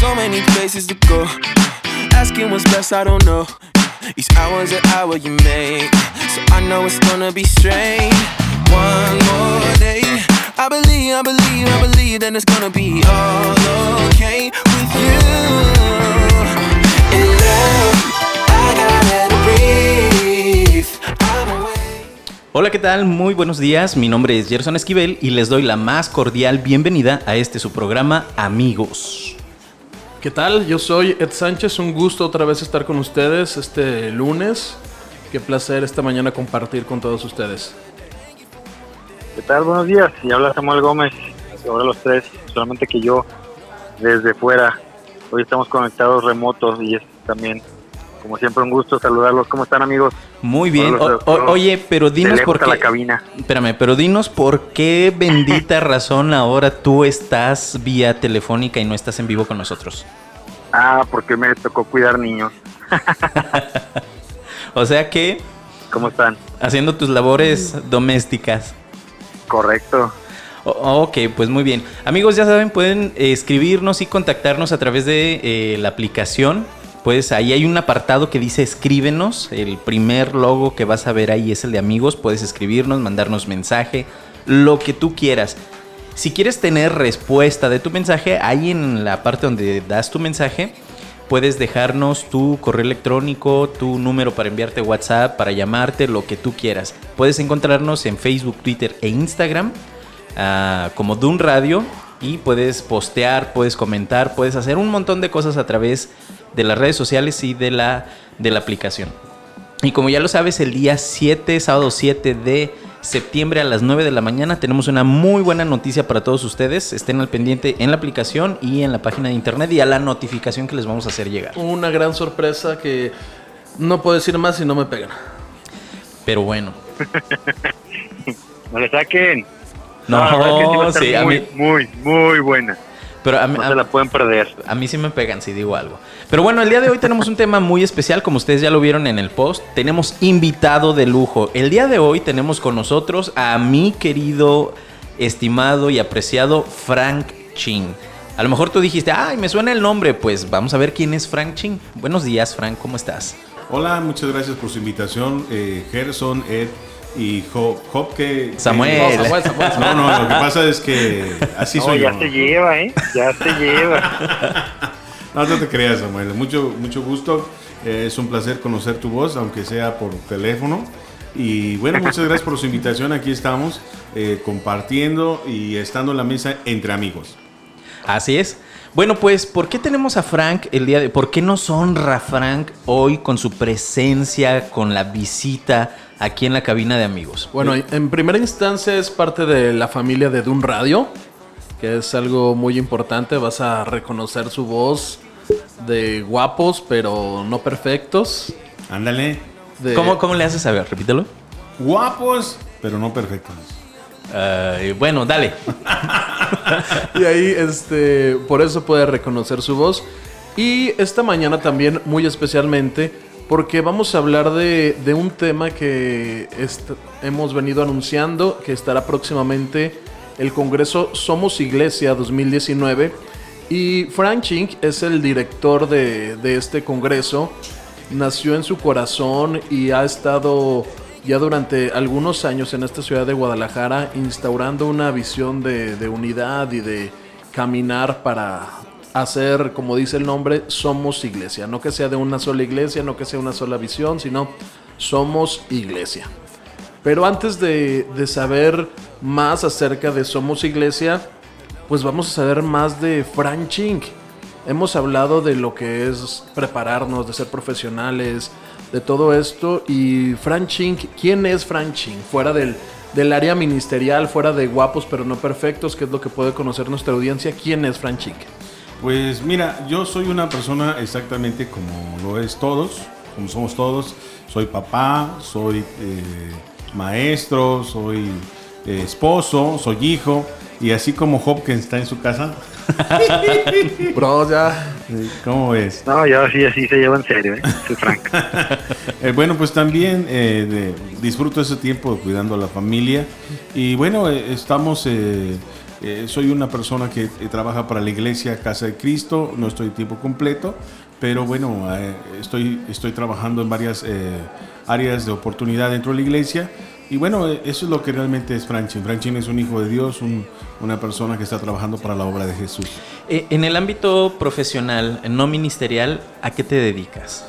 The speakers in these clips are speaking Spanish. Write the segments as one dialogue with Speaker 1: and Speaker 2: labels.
Speaker 1: So many places to go. Asking what's best, I don't know. Each hour's an hour you make. So I know it's gonna be strange. One more day. I believe, I believe, I believe that it's gonna be all okay with you. In love, I gotta breathe. I'm away.
Speaker 2: Hola, ¿qué tal? Muy buenos días. Mi nombre es Gerson Esquivel y les doy la más cordial bienvenida a este su programa Amigos.
Speaker 3: ¿Qué tal? Yo soy Ed Sánchez, un gusto otra vez estar con ustedes este lunes. Qué placer esta mañana compartir con todos ustedes.
Speaker 4: ¿Qué tal? Buenos días. Y habla Samuel Gómez. Ahora los tres, solamente que yo desde fuera. Hoy estamos conectados remotos y es también, como siempre, un gusto saludarlos. ¿Cómo están, amigos?
Speaker 2: Muy bien. O- o- oye, pero dinos por qué.
Speaker 4: la cabina.
Speaker 2: Espérame, pero dinos por qué bendita razón ahora tú estás vía telefónica y no estás en vivo con nosotros.
Speaker 4: Ah, porque me tocó cuidar niños.
Speaker 2: O sea que
Speaker 4: ¿Cómo están?
Speaker 2: haciendo tus labores domésticas.
Speaker 4: Correcto.
Speaker 2: Ok, pues muy bien. Amigos, ya saben, pueden escribirnos y contactarnos a través de eh, la aplicación. Pues ahí hay un apartado que dice escríbenos. El primer logo que vas a ver ahí es el de amigos. Puedes escribirnos, mandarnos mensaje, lo que tú quieras. Si quieres tener respuesta de tu mensaje, ahí en la parte donde das tu mensaje, puedes dejarnos tu correo electrónico, tu número para enviarte WhatsApp, para llamarte, lo que tú quieras. Puedes encontrarnos en Facebook, Twitter e Instagram ah, como Dun Radio y puedes postear, puedes comentar, puedes hacer un montón de cosas a través de las redes sociales y de la, de la aplicación. Y como ya lo sabes, el día 7, sábado 7 de septiembre a las 9 de la mañana tenemos una muy buena noticia para todos ustedes. Estén al pendiente en la aplicación y en la página de internet y a la notificación que les vamos a hacer llegar.
Speaker 3: Una gran sorpresa que no puedo decir más si no me pegan.
Speaker 2: Pero bueno.
Speaker 4: No le saquen.
Speaker 2: No,
Speaker 4: la verdad es que sí va a estar
Speaker 2: sí, a
Speaker 4: muy,
Speaker 2: mí,
Speaker 4: muy, muy buena.
Speaker 2: Pero a mí-
Speaker 4: No se la pueden perder.
Speaker 2: A mí sí me pegan si digo algo. Pero bueno, el día de hoy tenemos un tema muy especial, como ustedes ya lo vieron en el post. Tenemos invitado de lujo. El día de hoy tenemos con nosotros a mi querido, estimado y apreciado Frank Chin. A lo mejor tú dijiste, ay, me suena el nombre. Pues vamos a ver quién es Frank Chin. Buenos días, Frank, ¿cómo estás?
Speaker 5: Hola, muchas gracias por su invitación, eh, Gerson, Ed y Job, Job que...
Speaker 2: Samuel.
Speaker 3: No, Samuel, Samuel, Samuel.
Speaker 5: No, no, lo que pasa es que así
Speaker 4: No,
Speaker 5: soy
Speaker 4: ya
Speaker 5: yo.
Speaker 4: se lleva, ¿eh? Ya se lleva.
Speaker 5: No, no te creas, Samuel. Mucho, mucho gusto. Eh, es un placer conocer tu voz, aunque sea por teléfono. Y bueno, muchas gracias por su invitación. Aquí estamos eh, compartiendo y estando en la mesa entre amigos.
Speaker 2: Así es. Bueno, pues, ¿por qué tenemos a Frank el día de ¿Por qué nos honra Frank hoy con su presencia, con la visita aquí en la cabina de amigos?
Speaker 3: Bueno, en primera instancia es parte de la familia de Dun Radio, que es algo muy importante. Vas a reconocer su voz de guapos, pero no perfectos.
Speaker 5: Ándale.
Speaker 3: De,
Speaker 2: ¿Cómo, ¿Cómo le haces saber? Repítelo.
Speaker 5: Guapos, pero no perfectos.
Speaker 2: Ay, bueno, dale.
Speaker 3: Y ahí, este, por eso puede reconocer su voz. Y esta mañana también, muy especialmente, porque vamos a hablar de, de un tema que hemos venido anunciando, que estará próximamente el Congreso Somos Iglesia 2019. Y Frank Chink es el director de, este Congreso. Nació en su corazón y ha estado ya durante algunos años en esta ciudad de Guadalajara instaurando una visión de unidad y de caminar para hacer, como dice el nombre, somos iglesia. No que sea de una sola iglesia, no que sea una sola visión, sino somos iglesia. Pero antes de, de saber más acerca de Somos Iglesia, pues vamos a saber más de Frank Chink. Hemos hablado de lo que es prepararnos, de ser profesionales, de todo esto. Y Frank Chink, ¿quién es Frank Chink? Fuera del, del área ministerial, fuera de guapos pero no perfectos, que es lo que puede conocer nuestra audiencia, ¿quién es Frank Chink?
Speaker 5: Pues mira, yo soy una persona exactamente como lo es todos, como somos todos. Soy papá, soy eh, maestro, soy eh, esposo, soy hijo. Y así como que está en su casa,
Speaker 3: Bro, ya.
Speaker 5: ¿cómo ves?
Speaker 4: No, yo sí, así se lleva en serio, ¿eh? Soy franco.
Speaker 5: Eh, bueno, pues también eh, de- disfruto ese tiempo cuidando a la familia. Y bueno, eh, estamos, eh, soy una persona que eh, trabaja para la iglesia Casa de Cristo, no estoy tiempo completo, pero bueno, eh, estoy, estoy trabajando en varias áreas de oportunidad dentro de la iglesia. Y bueno, eso es lo que realmente es Franchin. Franchin es un hijo de Dios, un- una persona que está trabajando para la obra de Jesús.
Speaker 2: En el ámbito profesional, no ministerial, ¿a qué te dedicas?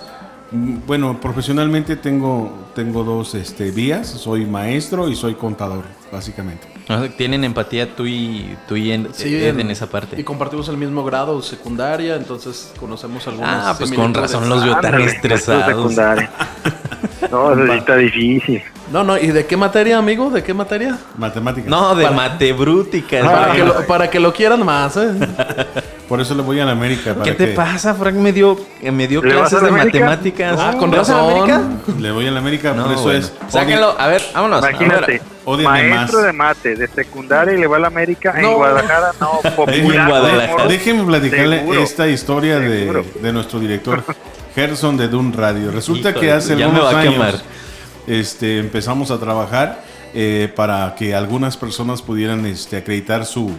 Speaker 5: Mm, Bueno, profesionalmente tengo, tengo dos este, vías. Soy maestro y soy contador, básicamente.
Speaker 2: ¿No? ¿Tienen empatía tú y, tú y en, Ed en esa parte?
Speaker 3: Y compartimos el mismo grado secundaria, entonces conocemos algunas.
Speaker 2: Ah, pues con razón los veo tan estresados.
Speaker 4: No, eso sí está difícil.
Speaker 3: No, no, ¿y de qué materia, amigo? ¿De qué materia?
Speaker 5: Matemáticas.
Speaker 2: No, de
Speaker 3: para,
Speaker 2: Frank.
Speaker 3: que lo, para que lo quieran más, ¿eh?
Speaker 5: Por eso le voy a la América. Para
Speaker 2: ¿Qué te pasa, Frank? Me dio, me dio
Speaker 4: ¿Le vas
Speaker 2: clases de
Speaker 4: América?
Speaker 2: matemáticas.
Speaker 3: Ah, con
Speaker 2: ¿Le vas a la
Speaker 3: razón.
Speaker 2: América?
Speaker 5: Le voy a la América,
Speaker 2: No,
Speaker 5: por eso
Speaker 2: bueno.
Speaker 5: es.
Speaker 2: Sáquenlo, a ver, vámonos.
Speaker 4: Imagínate, maestro
Speaker 5: más.
Speaker 4: de mate, de secundaria y le va a la América.
Speaker 3: No.
Speaker 4: En Guadalajara, no, popular.
Speaker 2: Guadalajara.
Speaker 5: déjenme platicarle
Speaker 4: Seguro.
Speaker 5: esta historia de, nuestro director Gerson de Dun Radio. Resulta
Speaker 2: Híjole,
Speaker 5: que hace algunos años este, empezamos a trabajar eh, para que algunas personas pudieran este, acreditar su,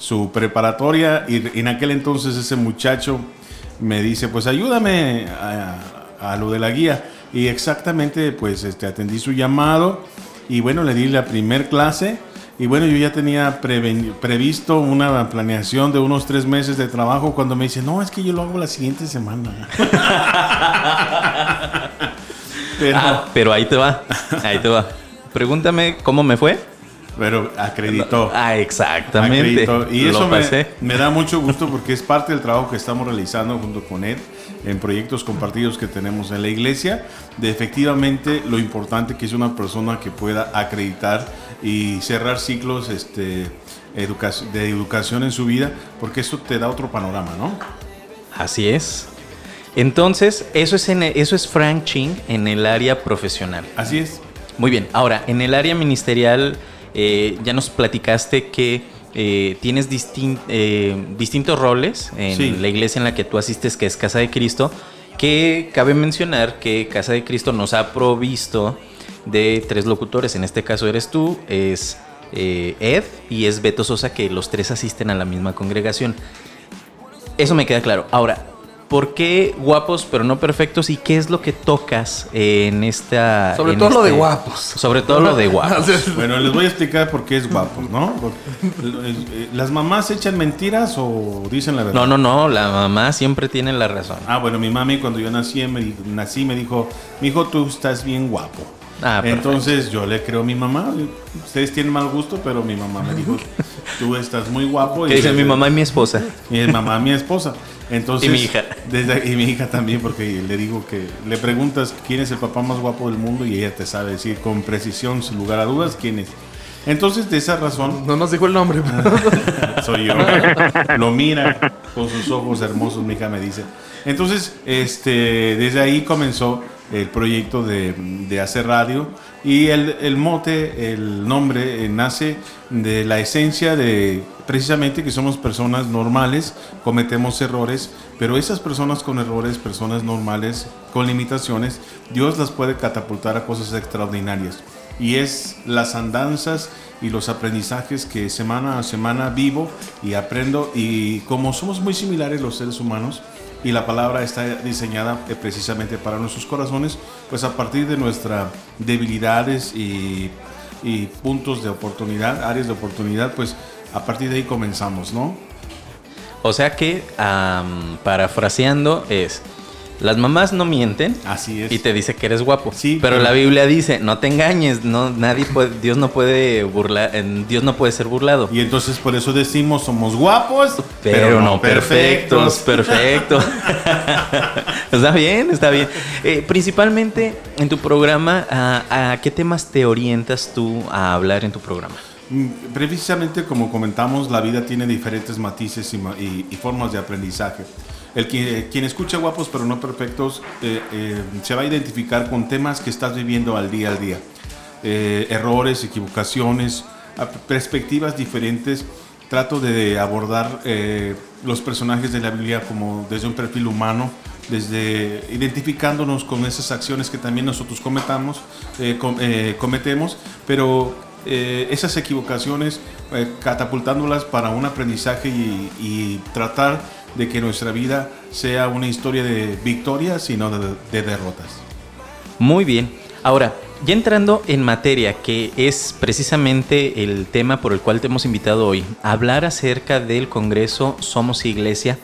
Speaker 5: su preparatoria y en aquel entonces ese muchacho me dice, pues ayúdame a, lo de la guía. Y exactamente, pues este, atendí su llamado y bueno, le di la primer clase. Y bueno, yo ya tenía previsto una planeación de unos tres meses de trabajo cuando me dice, no, es que yo lo hago la siguiente semana. Pero,
Speaker 2: Ah, pero ahí te va. Ahí te va. Pregúntame cómo me fue.
Speaker 5: Pero acreditó.
Speaker 2: Ah, exactamente.
Speaker 5: Acreditó. Y eso me, me da mucho gusto porque es parte del trabajo que estamos realizando junto con él en proyectos compartidos que tenemos en la iglesia, de efectivamente lo importante que es una persona que pueda acreditar y cerrar ciclos este, educa- de educación en su vida, porque eso te da otro panorama, ¿no?
Speaker 2: Así es. Entonces, eso es, en, eso es Frank Ching en el área profesional.
Speaker 5: Así es.
Speaker 2: Muy bien. Ahora, en el área ministerial, eh, ya nos platicaste que eh, tienes distin- eh, distintos roles en
Speaker 5: Sí.
Speaker 2: la iglesia en la que tú asistes, que es Casa de Cristo, que cabe mencionar que Casa de Cristo nos ha provisto de tres locutores. En este caso eres tú, es Ed y es Beto Sosa, que los tres asisten a la misma congregación. Eso me queda claro. Ahora, ¿por qué guapos pero no perfectos? ¿Y qué es lo que tocas en esta...
Speaker 3: Sobre
Speaker 2: en
Speaker 3: todo lo de
Speaker 2: este-
Speaker 3: guapos.
Speaker 2: Sobre todo lo de guapos.
Speaker 5: Bueno, les voy a explicar por qué es guapo, ¿no? Porque, eh, ¿Las mamás echan mentiras o dicen la verdad?
Speaker 2: No, no, no, la mamá siempre tiene la razón.
Speaker 5: Ah, bueno, mi mami cuando yo nací me, nací me dijo, mi hijo, tú estás bien guapo.
Speaker 2: Ah.
Speaker 5: Entonces yo le creo a mi mamá. Ustedes tienen mal gusto, pero mi mamá me dijo, tú estás muy guapo.
Speaker 2: Que dice mi mamá y mi esposa.
Speaker 5: Mi mamá, mi esposa. Entonces,
Speaker 2: Y mi hija.
Speaker 5: Desde, y mi hija también, porque le digo que le preguntas quién es el papá más guapo del mundo y ella te sabe decir con precisión, sin lugar a dudas, quién es. Entonces, de esa razón,
Speaker 3: No nos dijo el nombre.
Speaker 5: soy yo. Lo mira con sus ojos hermosos, mi hija me dice. Entonces, este, desde ahí comenzó el proyecto de, de hacer radio. Y el, el mote, el nombre, eh, nace de la esencia de precisamente que somos personas normales, cometemos errores, pero esas personas con errores, personas normales, con limitaciones, Dios las puede catapultar a cosas extraordinarias. Y es las andanzas y los aprendizajes que semana a semana vivo y aprendo y como somos muy similares los seres humanos y la palabra está diseñada eh, precisamente para nuestros corazones, pues a partir de nuestras debilidades y, puntos de oportunidad, áreas de oportunidad, pues a partir de ahí comenzamos, ¿no?
Speaker 2: O sea que, parafraseando, es, las mamás no mienten
Speaker 5: Así es.
Speaker 2: y te dice que eres guapo.
Speaker 5: Sí,
Speaker 2: pero la Biblia dice, no te engañes, no, nadie puede, Dios no puede burlar, Dios no puede ser burlado.
Speaker 5: Y entonces por eso decimos somos guapos,
Speaker 2: Pero, no perfectos, perfecto. está bien, está bien. Eh, principalmente en tu programa, ¿a, a qué temas te orientas tú a hablar en tu programa?
Speaker 5: Mm, Precisamente como comentamos, la vida tiene diferentes matices y, ma- y- y formas de aprendizaje. El que, quien escucha guapos pero no perfectos eh, eh, se va a identificar con temas que estás viviendo al día al día. Eh, errores, equivocaciones, perspectivas diferentes. Trato de abordar eh, los personajes de la Biblia como desde un perfil humano, desde identificándonos con esas acciones que también nosotros cometamos, com- cometemos, pero esas equivocaciones catapultándolas para un aprendizaje y, y tratar de que nuestra vida sea una historia de victorias y no de, de derrotas.
Speaker 2: Muy bien. Ahora, ya entrando en materia, que es precisamente el tema por el cual te hemos invitado hoy, hablar acerca del Congreso Somos Iglesia,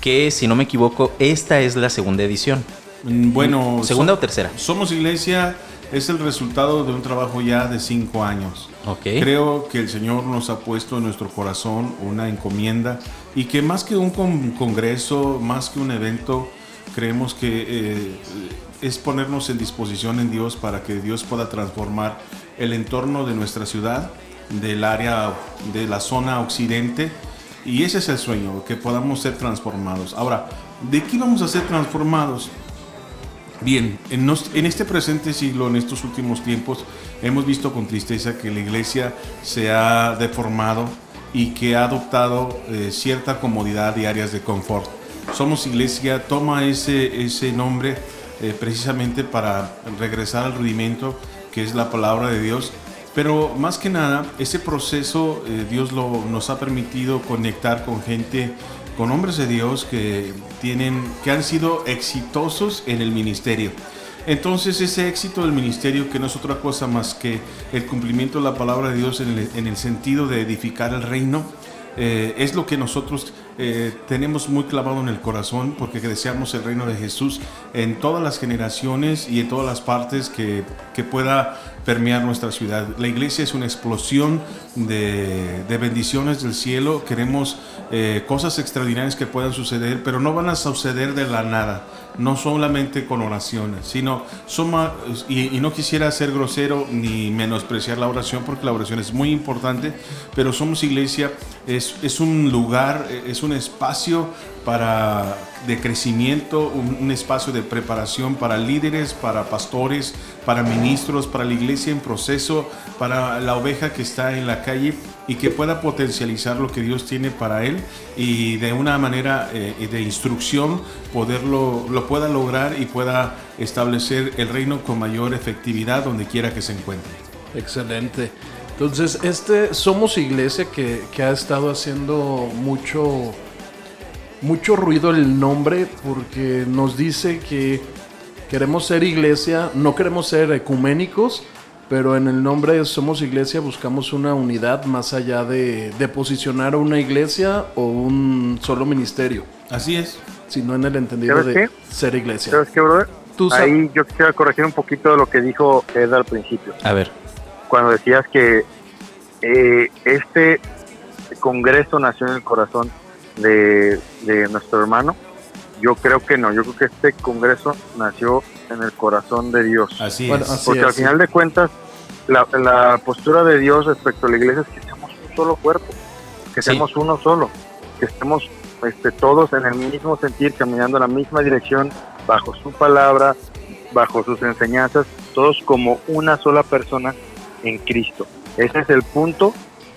Speaker 2: que si no me equivoco, esta es la segunda edición.
Speaker 5: Mm, Bueno,
Speaker 2: ¿Segunda
Speaker 5: so-
Speaker 2: o tercera?
Speaker 5: Somos Iglesia es el resultado de un trabajo ya de cinco años. Creo que el Señor nos ha puesto en nuestro corazón una encomienda y que más que un con- congreso, más que un evento, creemos que eh, es ponernos en disposición en Dios para que Dios pueda transformar el entorno de nuestra ciudad, del área de la zona occidente. Y ese es el sueño, que podamos ser transformados. Ahora, ¿de qué vamos a ser transformados? Bien, en, este presente siglo, en estos últimos tiempos, hemos visto con tristeza que la iglesia se ha deformado y que ha adoptado eh, cierta comodidad y áreas de confort. Somos iglesia, toma ese, ese nombre eh, precisamente para regresar al rudimento que es la palabra de Dios. Pero más que nada, ese proceso eh, Dios lo, nos ha permitido conectar con gente con hombres de Dios que tienen que han sido exitosos en el ministerio. Entonces ese éxito del ministerio que no es otra cosa más que el cumplimiento de la palabra de Dios en el, en el sentido de edificar el reino, eh, es lo que nosotros eh, tenemos muy clavado en el corazón porque deseamos el reino de Jesús en todas las generaciones y en todas las partes que, que pueda permear nuestra ciudad. La iglesia es una explosión de, de bendiciones del cielo. Queremos eh, cosas extraordinarias que puedan suceder, pero no van a suceder de la nada. No solamente con oraciones, sino suma, y, y no quisiera ser grosero ni menospreciar la oración, porque la oración es muy importante, pero somos iglesia, es, es un lugar, es un espacio para de crecimiento, un, espacio de preparación para líderes, para pastores, para ministros, para la iglesia en proceso, para la oveja que está en la calle y que pueda potencializar lo que Dios tiene para él y de una manera eh, de instrucción poderlo lo pueda lograr y pueda establecer el reino con mayor efectividad donde quiera que se encuentre.
Speaker 3: Excelente. Entonces, este Somos Iglesia que, que ha estado haciendo mucho, mucho ruido el nombre porque nos dice que queremos ser iglesia, no queremos ser ecuménicos, pero en el nombre de Somos Iglesia buscamos una unidad más allá de, de posicionar a una iglesia o un solo ministerio,
Speaker 5: Así es.
Speaker 3: sino en el entendido
Speaker 4: ¿Sabes
Speaker 3: de
Speaker 4: qué?
Speaker 3: ser iglesia.
Speaker 4: ¿Sabes qué, brother?
Speaker 3: Tú
Speaker 4: Ahí yo quisiera corregir un poquito de lo que dijo Ed al principio.
Speaker 2: A ver.
Speaker 4: cuando decías que eh, este congreso nació en el corazón de, de nuestro hermano, yo creo que no, yo creo que este congreso nació en el corazón de Dios.
Speaker 5: Así
Speaker 3: Bueno,
Speaker 5: es.
Speaker 3: así
Speaker 4: Porque
Speaker 3: es,
Speaker 4: al
Speaker 3: sí.
Speaker 4: final de cuentas, la, la postura de Dios respecto a la iglesia es que seamos un solo cuerpo, que
Speaker 2: Sí.
Speaker 4: seamos uno solo, que estemos este, todos en el mismo sentir, caminando en la misma dirección, bajo su palabra, bajo sus enseñanzas, todos como una sola persona en Cristo. Ese es el punto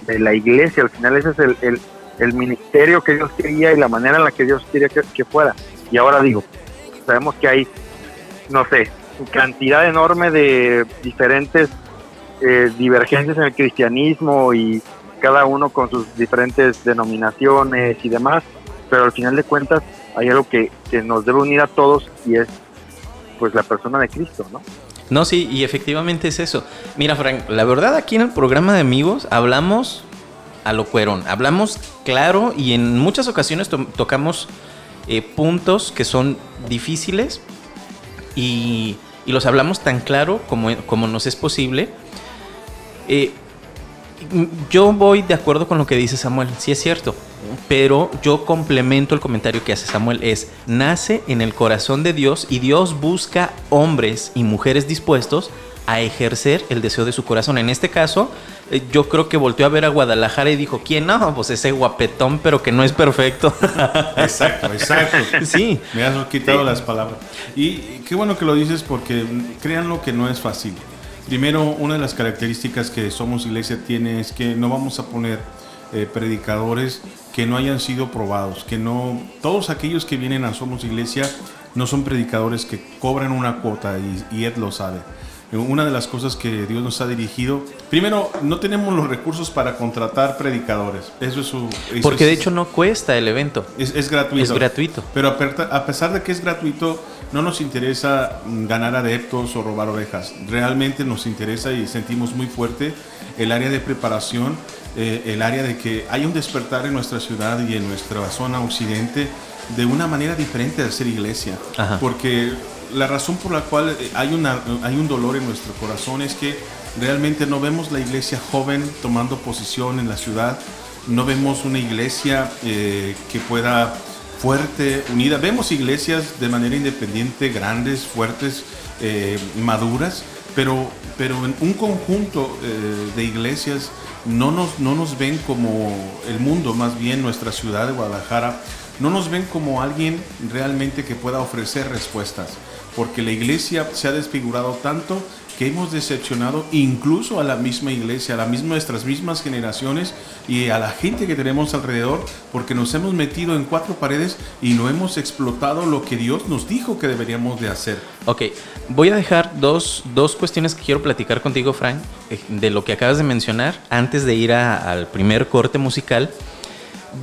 Speaker 4: de la iglesia, al final ese es el, el, el ministerio que Dios quería y la manera en la que Dios quería que, que fuera. Y ahora digo, sabemos que hay, no sé, cantidad enorme de diferentes eh, divergencias en el cristianismo y cada uno con sus diferentes denominaciones y demás, pero al final de cuentas hay algo que, que nos debe unir a todos y es pues la persona de Cristo, ¿no?
Speaker 2: No, sí, y efectivamente es eso. Mira, Frank, la verdad aquí en el programa de amigos hablamos a lo cuerón, hablamos claro y en muchas ocasiones to- tocamos eh, puntos que son difíciles y, los hablamos tan claro como, como nos es posible. Eh, yo voy de acuerdo con lo que dice Samuel, sí es cierto, pero yo complemento el comentario que hace Samuel, es, nace en el corazón de Dios y Dios busca hombres y mujeres dispuestos a ejercer el deseo de su corazón. En este caso, yo creo que volteó a ver a Guadalajara y dijo, ¿quién no? Pues ese guapetón, pero que no es perfecto.
Speaker 5: Exacto, exacto.
Speaker 2: Sí.
Speaker 5: Me has quitado las palabras. Y qué bueno que lo dices porque créanlo que no es fácil. Primero, una de las características que Somos Iglesia tiene es que no vamos a poner eh, predicadores que no hayan sido probados, que no, todos aquellos que vienen a Somos Iglesia no son predicadores que cobran una cuota y, y Ed lo sabe. Una de las cosas que Dios nos ha dirigido, primero, no tenemos los recursos para contratar predicadores. Eso es su... eso
Speaker 2: Porque de
Speaker 5: es-
Speaker 2: hecho no cuesta el evento.
Speaker 5: es, es gratuito.
Speaker 2: Es gratuito.
Speaker 5: Pero a per- a pesar de que es gratuito, no nos interesa mm, ganar adeptos o robar ovejas. Realmente nos interesa y sentimos muy fuerte el área de preparación, eh, el área de que hay un despertar en nuestra ciudad y en nuestra zona occidente de una manera diferente de hacer iglesia.
Speaker 2: Ajá.
Speaker 5: Porque la razón por la cual eh, hay, una, hay un dolor en nuestro corazón es que realmente no vemos la iglesia joven tomando posición en la ciudad, no vemos una iglesia eh, que pueda fuerte, unida. Vemos iglesias de manera independiente, grandes, fuertes, eh, maduras, pero, pero en un conjunto de iglesias no nos, no nos ven como el mundo, más bien nuestra ciudad de Guadalajara, no nos ven como alguien realmente que pueda ofrecer respuestas, porque la iglesia se ha desfigurado tanto que hemos decepcionado incluso a la misma iglesia, a la misma, nuestras mismas generaciones y a la gente que tenemos alrededor, porque nos hemos metido en cuatro paredes y no hemos explotado lo que Dios nos dijo que deberíamos de hacer.
Speaker 2: Ok, voy a dejar dos, dos cuestiones que quiero platicar contigo, Frank, eh, de lo que acabas de mencionar, antes de ir al primer corte musical.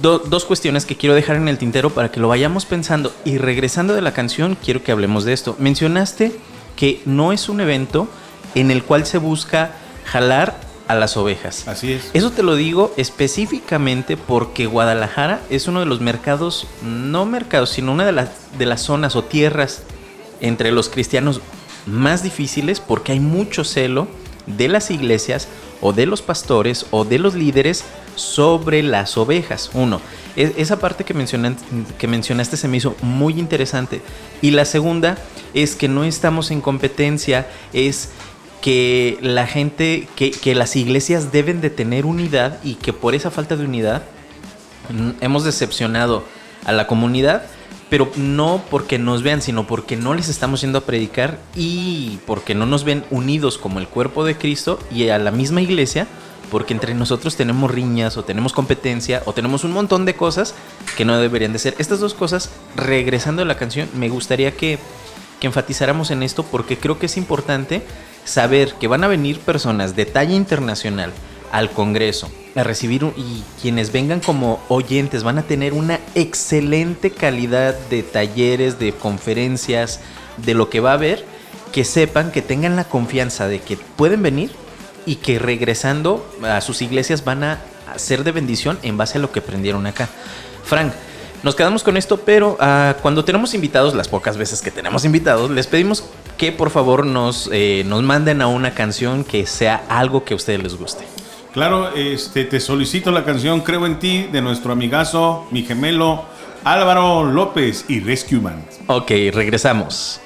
Speaker 2: Do- dos cuestiones que quiero dejar en el tintero para que lo vayamos pensando. Y regresando de la canción, quiero que hablemos de esto. Mencionaste que no es un evento en el cual se busca jalar a las ovejas.
Speaker 5: Así es.
Speaker 2: Eso te lo digo específicamente porque Guadalajara es uno de los mercados, no mercados, sino una de las, de las zonas o tierras entre los cristianos más difíciles porque hay mucho celo de las iglesias o de los pastores o de los líderes sobre las ovejas. Uno, e- esa parte que mencionaste, que mencionaste se me hizo muy interesante. Y la segunda es que no estamos en competencia, es que la gente, que, que las iglesias deben de tener unidad y que por esa falta de unidad mm, hemos decepcionado a la comunidad, pero no porque nos vean, sino porque no les estamos yendo a predicar y porque no nos ven unidos como el cuerpo de Cristo y a la misma iglesia, porque entre nosotros tenemos riñas o tenemos competencia o tenemos un montón de cosas que no deberían de ser. Estas dos cosas, regresando a la canción, me gustaría que, que enfatizáramos en esto porque creo que es importante saber que van a venir personas de talla internacional al Congreso a recibir y quienes vengan como oyentes van a tener una excelente calidad de talleres, de conferencias, de lo que va a haber, que sepan, que tengan la confianza de que pueden venir y que regresando a sus iglesias van a ser de bendición en base a lo que aprendieron acá. Frank, nos quedamos con esto, pero ah, cuando tenemos invitados, las pocas veces que tenemos invitados, les pedimos que por favor nos, eh, nos manden a una canción que sea algo que a ustedes les guste.
Speaker 5: Claro, este, te solicito la canción Creo en ti de nuestro amigazo, mi gemelo Álvaro López y Rescue Man.
Speaker 2: Ok, regresamos.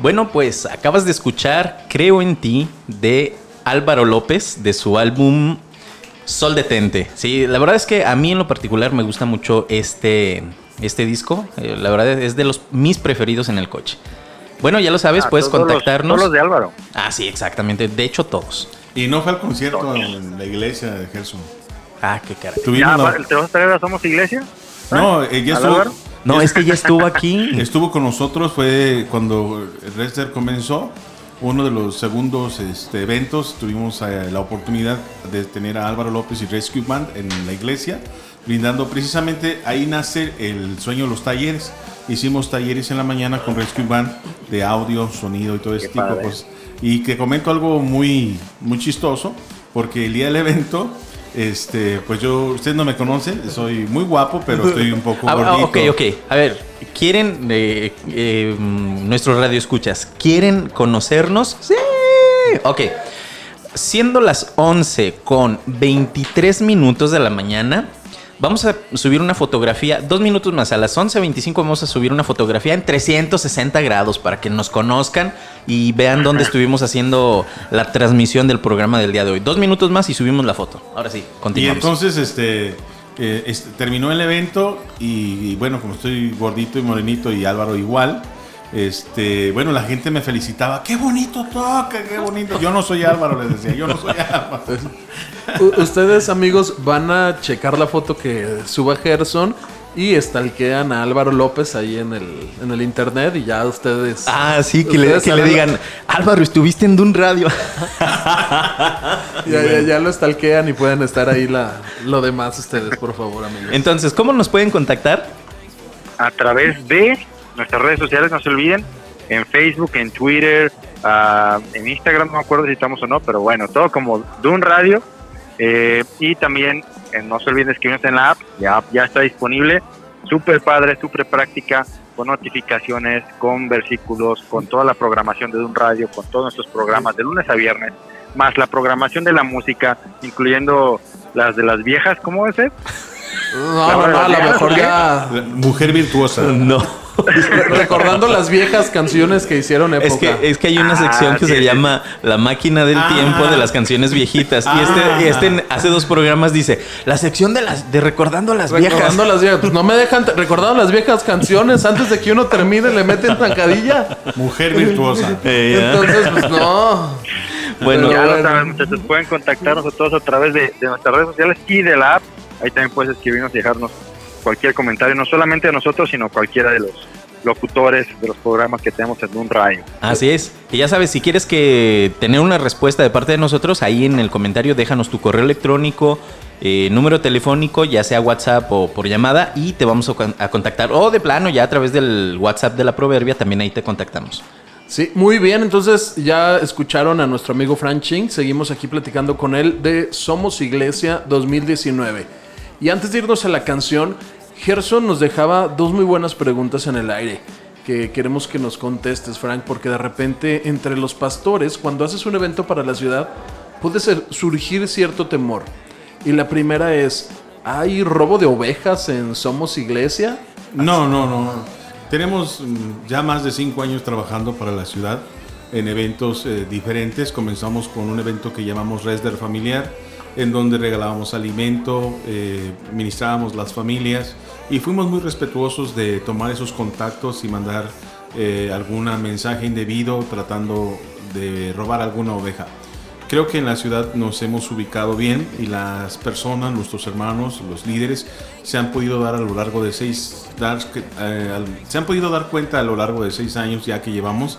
Speaker 2: Bueno, pues acabas de escuchar Creo en ti de Álvaro López de su álbum Sol Detente. Sí, la verdad es que a mí en lo particular me gusta mucho este, este disco. Eh, la verdad es de los mis preferidos en el coche. Bueno, ya lo sabes,
Speaker 4: Ah,
Speaker 2: puedes
Speaker 4: todos los-
Speaker 2: contactarnos.
Speaker 4: todos los de Álvaro.
Speaker 2: Ah, sí, exactamente. De hecho, todos.
Speaker 5: Y no fue al concierto en la iglesia de Gerson.
Speaker 2: Ah, qué cara.
Speaker 5: Tuvimos
Speaker 4: Ya,
Speaker 5: la-
Speaker 4: va- ¿Te vas a traer a Somos Iglesia?
Speaker 5: No, eh, ya
Speaker 4: ¿Al
Speaker 5: estuvo?
Speaker 2: No, es que ya estuvo aquí.
Speaker 5: estuvo con nosotros, fue cuando Rester comenzó, uno de los segundos este, eventos, tuvimos eh, la oportunidad de tener a Álvaro López y Rescue Band en la iglesia, brindando precisamente, ahí nace el sueño de los talleres. Hicimos talleres en la mañana con Rescue Band de audio, sonido y todo ese tipo de cosas. Y que comento algo muy, muy chistoso, porque el día del evento, este, pues yo, ustedes no me conocen, soy muy guapo, pero estoy un poco
Speaker 2: Ah, ah,
Speaker 5: gordito.
Speaker 2: ok, ok. A ver, ¿quieren, eh, eh, nuestros radioescuchas, ¿quieren conocernos? Sí. Ok. Siendo las 11 con 23 minutos de la mañana, vamos a subir una fotografía, dos minutos más, a las 11.25 vamos a subir una fotografía en 360 grados para que nos conozcan y vean dónde estuvimos haciendo la transmisión del programa del día de hoy. Dos minutos más y subimos la foto. Ahora sí,
Speaker 5: Y
Speaker 2: continuamos.
Speaker 5: entonces este, eh, este, terminó el evento y, y bueno, como estoy gordito y morenito y Álvaro igual, este, bueno, la gente me felicitaba, qué bonito toca, qué bonito. Yo no soy Álvaro, les decía, yo no soy Álvaro.
Speaker 3: Ustedes, amigos, van a checar la foto que suba Gerson y stalkean a Álvaro López ahí en el, en el internet y ya ustedes.
Speaker 2: Ah, sí, que le, que le digan, Álvaro, estuviste en Dun Radio.
Speaker 3: Ya, ya, ya lo stalkean y pueden estar ahí la, lo demás ustedes, por favor, amigos.
Speaker 2: Entonces, ¿cómo nos pueden contactar?
Speaker 4: a través de nuestras redes sociales, no se olviden, en Facebook, en Twitter, ah, en Instagram, no me acuerdo si estamos o no, pero bueno, todo como Dun Radio. eh, y también eh, no se olviden escribirnos en la app, la app ya está disponible, súper padre, súper práctica, con notificaciones, con versículos, con toda la programación de Dun Radio, con todos nuestros programas de lunes a viernes, más la programación de la música, incluyendo las de las viejas, ¿cómo es?
Speaker 3: No, no, no, a lo mejor ya.
Speaker 5: Mujer virtuosa.
Speaker 2: No.
Speaker 3: Recordando las viejas canciones que hicieron época.
Speaker 2: Es que, es que hay una
Speaker 4: Ah,
Speaker 2: sección que
Speaker 4: sí,
Speaker 2: se
Speaker 4: sí.
Speaker 2: llama La máquina del
Speaker 5: Ah.
Speaker 2: tiempo de las canciones viejitas. Y este, este hace dos programas dice, la sección de las de recordando las viejas.
Speaker 3: Recordando las viejas. Pues no me dejan recordando las viejas canciones antes de que uno termine le meten zancadilla.
Speaker 5: Mujer virtuosa.
Speaker 3: Entonces, pues no.
Speaker 2: bueno,
Speaker 4: ya lo saben, muchachos, pueden contactarnos a todos a través de, de nuestras redes sociales y de la app. Ahí también puedes escribirnos y dejarnos cualquier comentario, no solamente de nosotros, sino cualquiera de los locutores de los programas que tenemos en un rayo.
Speaker 2: Así es. Y ya sabes, si quieres que tener una respuesta de parte de nosotros, ahí en el comentario déjanos tu correo electrónico, eh, número telefónico, ya sea WhatsApp o por llamada, y te vamos a, con- a contactar. O de plano, ya a través del WhatsApp de la Proverbia, también ahí te contactamos.
Speaker 3: Sí, muy bien. Entonces ya escucharon a nuestro amigo Frank Ching. Seguimos aquí platicando con él de Somos Iglesia 2019. Y antes de irnos a la canción, Gerson nos dejaba dos muy buenas preguntas en el aire que queremos que nos contestes, Frank, porque de repente entre los pastores, cuando haces un evento para la ciudad, puede ser, surgir cierto temor. Y la primera es, ¿hay robo de ovejas en Somos Iglesia?
Speaker 5: No, no, no. Tenemos mm, ya más de cinco años trabajando para la ciudad en eventos eh, diferentes. Comenzamos con un evento que llamamos Resder Familiar, en donde regalábamos alimento, eh, ministrábamos las familias y fuimos muy respetuosos de tomar esos contactos y mandar eh, algún mensaje indebido tratando de robar alguna oveja. Creo que en la ciudad nos hemos ubicado bien y las personas, nuestros hermanos, los líderes, se han podido dar a lo largo de seis, dar, eh, se han podido dar cuenta a lo largo de seis años ya que llevamos,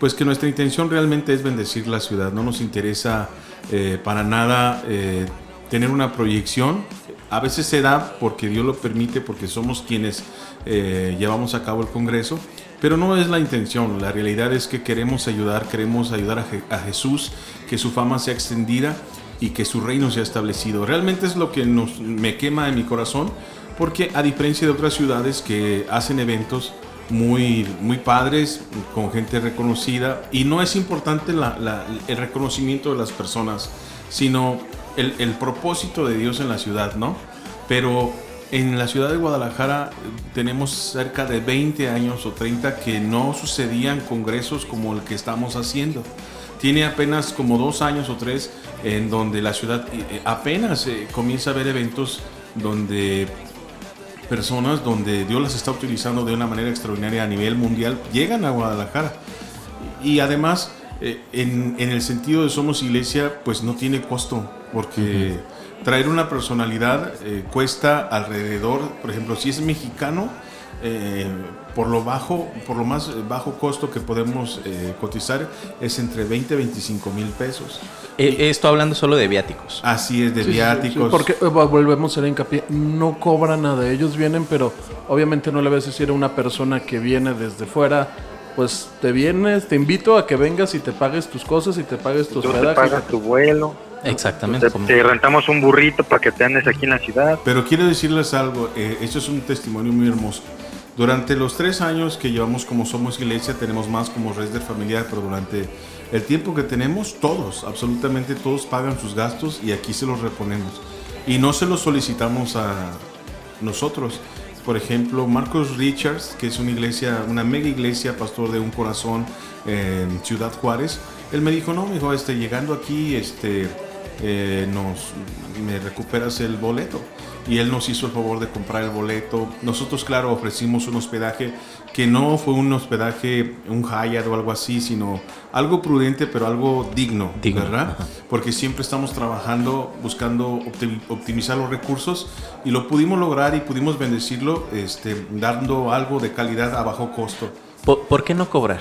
Speaker 5: pues que nuestra intención realmente es bendecir la ciudad. No nos interesa eh, para nada eh, tener una proyección. A veces se da porque Dios lo permite, porque somos quienes eh, llevamos a cabo el Congreso, pero no es la intención. La realidad es que queremos ayudar, queremos ayudar a, Je- a Jesús, que su fama sea extendida y que su reino sea establecido. Realmente es lo que me quema en mi corazón, porque a diferencia de otras ciudades que hacen eventos muy, muy padres, con gente reconocida, y no es importante el reconocimiento de las personas, sino el, propósito de Dios en la ciudad, ¿no? Pero En la ciudad de Guadalajara eh, tenemos cerca de 20 años o 30 que no sucedían congresos como el que estamos haciendo. Tiene apenas como dos años o tres en donde la ciudad eh, apenas eh, comienza a ver eventos donde personas, donde Dios las está utilizando de una manera extraordinaria a nivel mundial, llegan a Guadalajara. Y además, eh, en, en el sentido de somos iglesia, pues no tiene costo, porque traer una personalidad eh, cuesta alrededor, por ejemplo, si es mexicano, eh, por lo bajo, por lo más bajo costo que podemos eh, cotizar es entre 20 y 25 mil pesos.
Speaker 2: Eh, esto hablando solo de viáticos.
Speaker 5: Así es, de
Speaker 3: Sí, sí, sí,
Speaker 5: viáticos.
Speaker 3: porque eh, volvemos a hacer hincapié, no cobran nada, ellos vienen, pero obviamente no le vas a decir a una persona que viene desde fuera, pues te vienes, te invito a que vengas y te pagues tus cosas y te pagues tu
Speaker 4: Tú te pagas tu vuelo,
Speaker 2: Exactamente.
Speaker 4: te, te rentamos un burrito para que te andes aquí en la ciudad.
Speaker 5: Pero quiero decirles algo, eh, esto es un testimonio muy hermoso. Durante los tres años que llevamos como Somos Iglesia, tenemos más como Resder Familiar, pero durante el tiempo que tenemos, todos, absolutamente todos pagan sus gastos y aquí se los reponemos. Y no se los solicitamos a nosotros. Por ejemplo, Marcos Richards, que es una iglesia, una mega iglesia, pastor de un corazón en Ciudad Juárez, él me dijo, no, mijo, este, llegando aquí, este, eh, nos, me recuperas el boleto. Y él nos hizo el favor de comprar el boleto. Nosotros, claro, ofrecimos un hospedaje que no fue un hospedaje, un Hyatt o algo así, sino algo prudente, pero algo digno,
Speaker 2: Digno,
Speaker 5: ¿verdad?
Speaker 2: ajá.
Speaker 5: Porque siempre estamos trabajando, buscando opti- optimizar los recursos y lo pudimos lograr y pudimos bendecirlo este, dando algo de calidad a bajo costo.
Speaker 2: ¿Por, por qué no cobrar?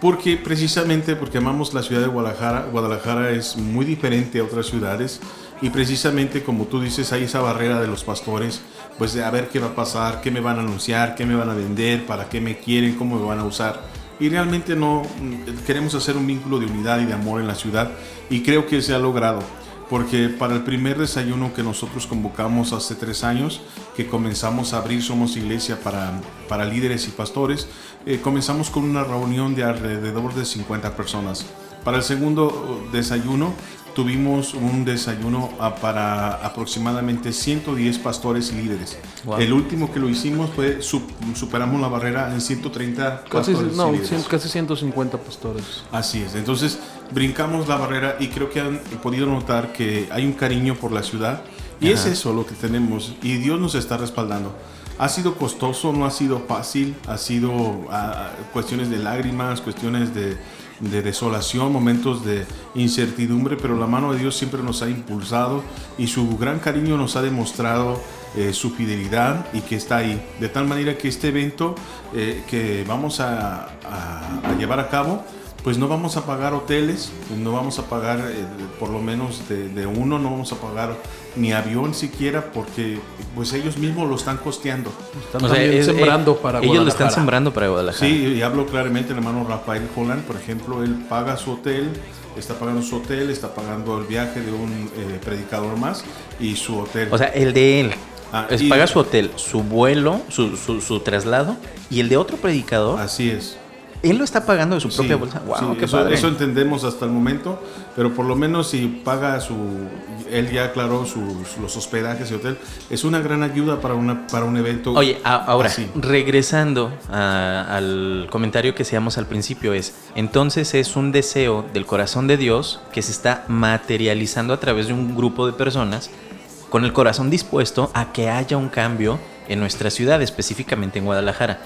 Speaker 5: Porque precisamente porque amamos la ciudad de Guadalajara, Guadalajara es muy diferente a otras ciudades y precisamente como tú dices hay esa barrera de los pastores, pues de a ver qué va a pasar, qué me van a anunciar, qué me van a vender, para qué me quieren, cómo me van a usar. Y realmente no mm, queremos hacer un vínculo de unidad y de amor en la ciudad y creo que se ha logrado. Porque para el primer desayuno que nosotros convocamos hace tres años, que comenzamos a abrir Somos Iglesia para, para líderes y pastores, eh, comenzamos con una reunión de alrededor de 50 personas. Para el segundo uh, desayuno tuvimos un desayuno ah, para aproximadamente 110 pastores y líderes.
Speaker 2: Wow.
Speaker 5: El último que lo hicimos fue, su- superamos la barrera en 130
Speaker 3: Casi,
Speaker 5: pastores
Speaker 3: no,
Speaker 5: y líderes.
Speaker 3: casi 150 pastores.
Speaker 5: Así es, entonces brincamos la barrera y creo que han podido notar que hay un cariño por la ciudad y es eso lo que tenemos y Dios nos está respaldando. Ha sido costoso, no ha sido fácil, ha sido ah, cuestiones de lágrimas, cuestiones de, de desolación, momentos de incertidumbre, pero la mano de Dios siempre nos ha impulsado y su gran cariño nos ha demostrado eh, su fidelidad y que está ahí. De tal manera que este evento eh, que vamos a, llevar a cabo, pues no vamos a pagar hoteles, no vamos a pagar eh, por lo menos de, de uno, no vamos a pagar ni avión siquiera porque pues ellos mismos lo están costeando.
Speaker 3: Están
Speaker 2: O sea,
Speaker 3: también
Speaker 2: es-
Speaker 3: sembrando
Speaker 2: eh,
Speaker 3: para
Speaker 2: Ellos lo están sembrando para Guadalajara.
Speaker 5: Sí, y hablo claramente, el hermano Rafael Holland, por ejemplo, él paga su hotel, está pagando su hotel, está pagando el viaje de un eh, predicador más y su hotel.
Speaker 2: O sea, el de él.
Speaker 5: Ah,
Speaker 2: es
Speaker 5: y-
Speaker 2: paga su hotel, su vuelo, su, su, su traslado. Y el de otro predicador,
Speaker 5: Así es.
Speaker 2: Él lo está pagando de su propia
Speaker 5: Sí,
Speaker 2: bolsa. ¡Wow!
Speaker 5: sí,
Speaker 2: ¡Qué
Speaker 5: eso,
Speaker 2: padre!
Speaker 5: eso entendemos hasta el momento, pero por lo menos si paga su, él ya aclaró sus, los hospedajes y hotel, es una gran ayuda para, una, para un evento.
Speaker 2: Oye, a- ahora,
Speaker 5: así.
Speaker 2: regresando a- al comentario que hacíamos al principio, es, entonces es un deseo del corazón de Dios que se está materializando a través de un grupo de personas con el corazón dispuesto a que haya un cambio en nuestra ciudad, específicamente en Guadalajara.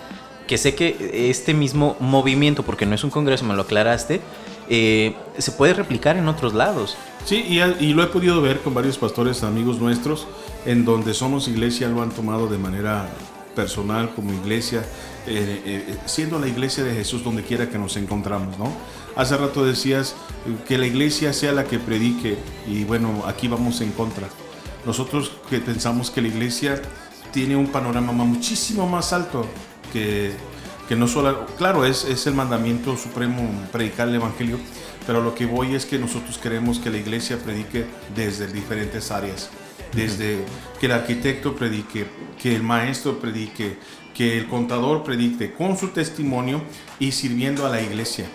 Speaker 2: Que sé que este mismo movimiento, porque no es un congreso, me lo aclaraste, eh, se puede replicar en otros lados.
Speaker 5: Sí, y, y lo he podido ver con varios pastores amigos nuestros, en donde somos iglesia, lo han tomado de manera personal como iglesia, eh, eh, siendo la iglesia de Jesús donde quiera que nos encontramos, ¿no? Hace rato decías eh, que la iglesia sea la que predique, y bueno, aquí vamos en contra. Nosotros que pensamos que la iglesia tiene un panorama ma- muchísimo más alto que, que no solo, claro, es, es el mandamiento supremo predicar el evangelio, pero lo que voy es que nosotros queremos que la iglesia predique desde diferentes áreas, desde que el arquitecto predique, que el maestro predique, que el contador predique con su testimonio y sirviendo a la iglesia.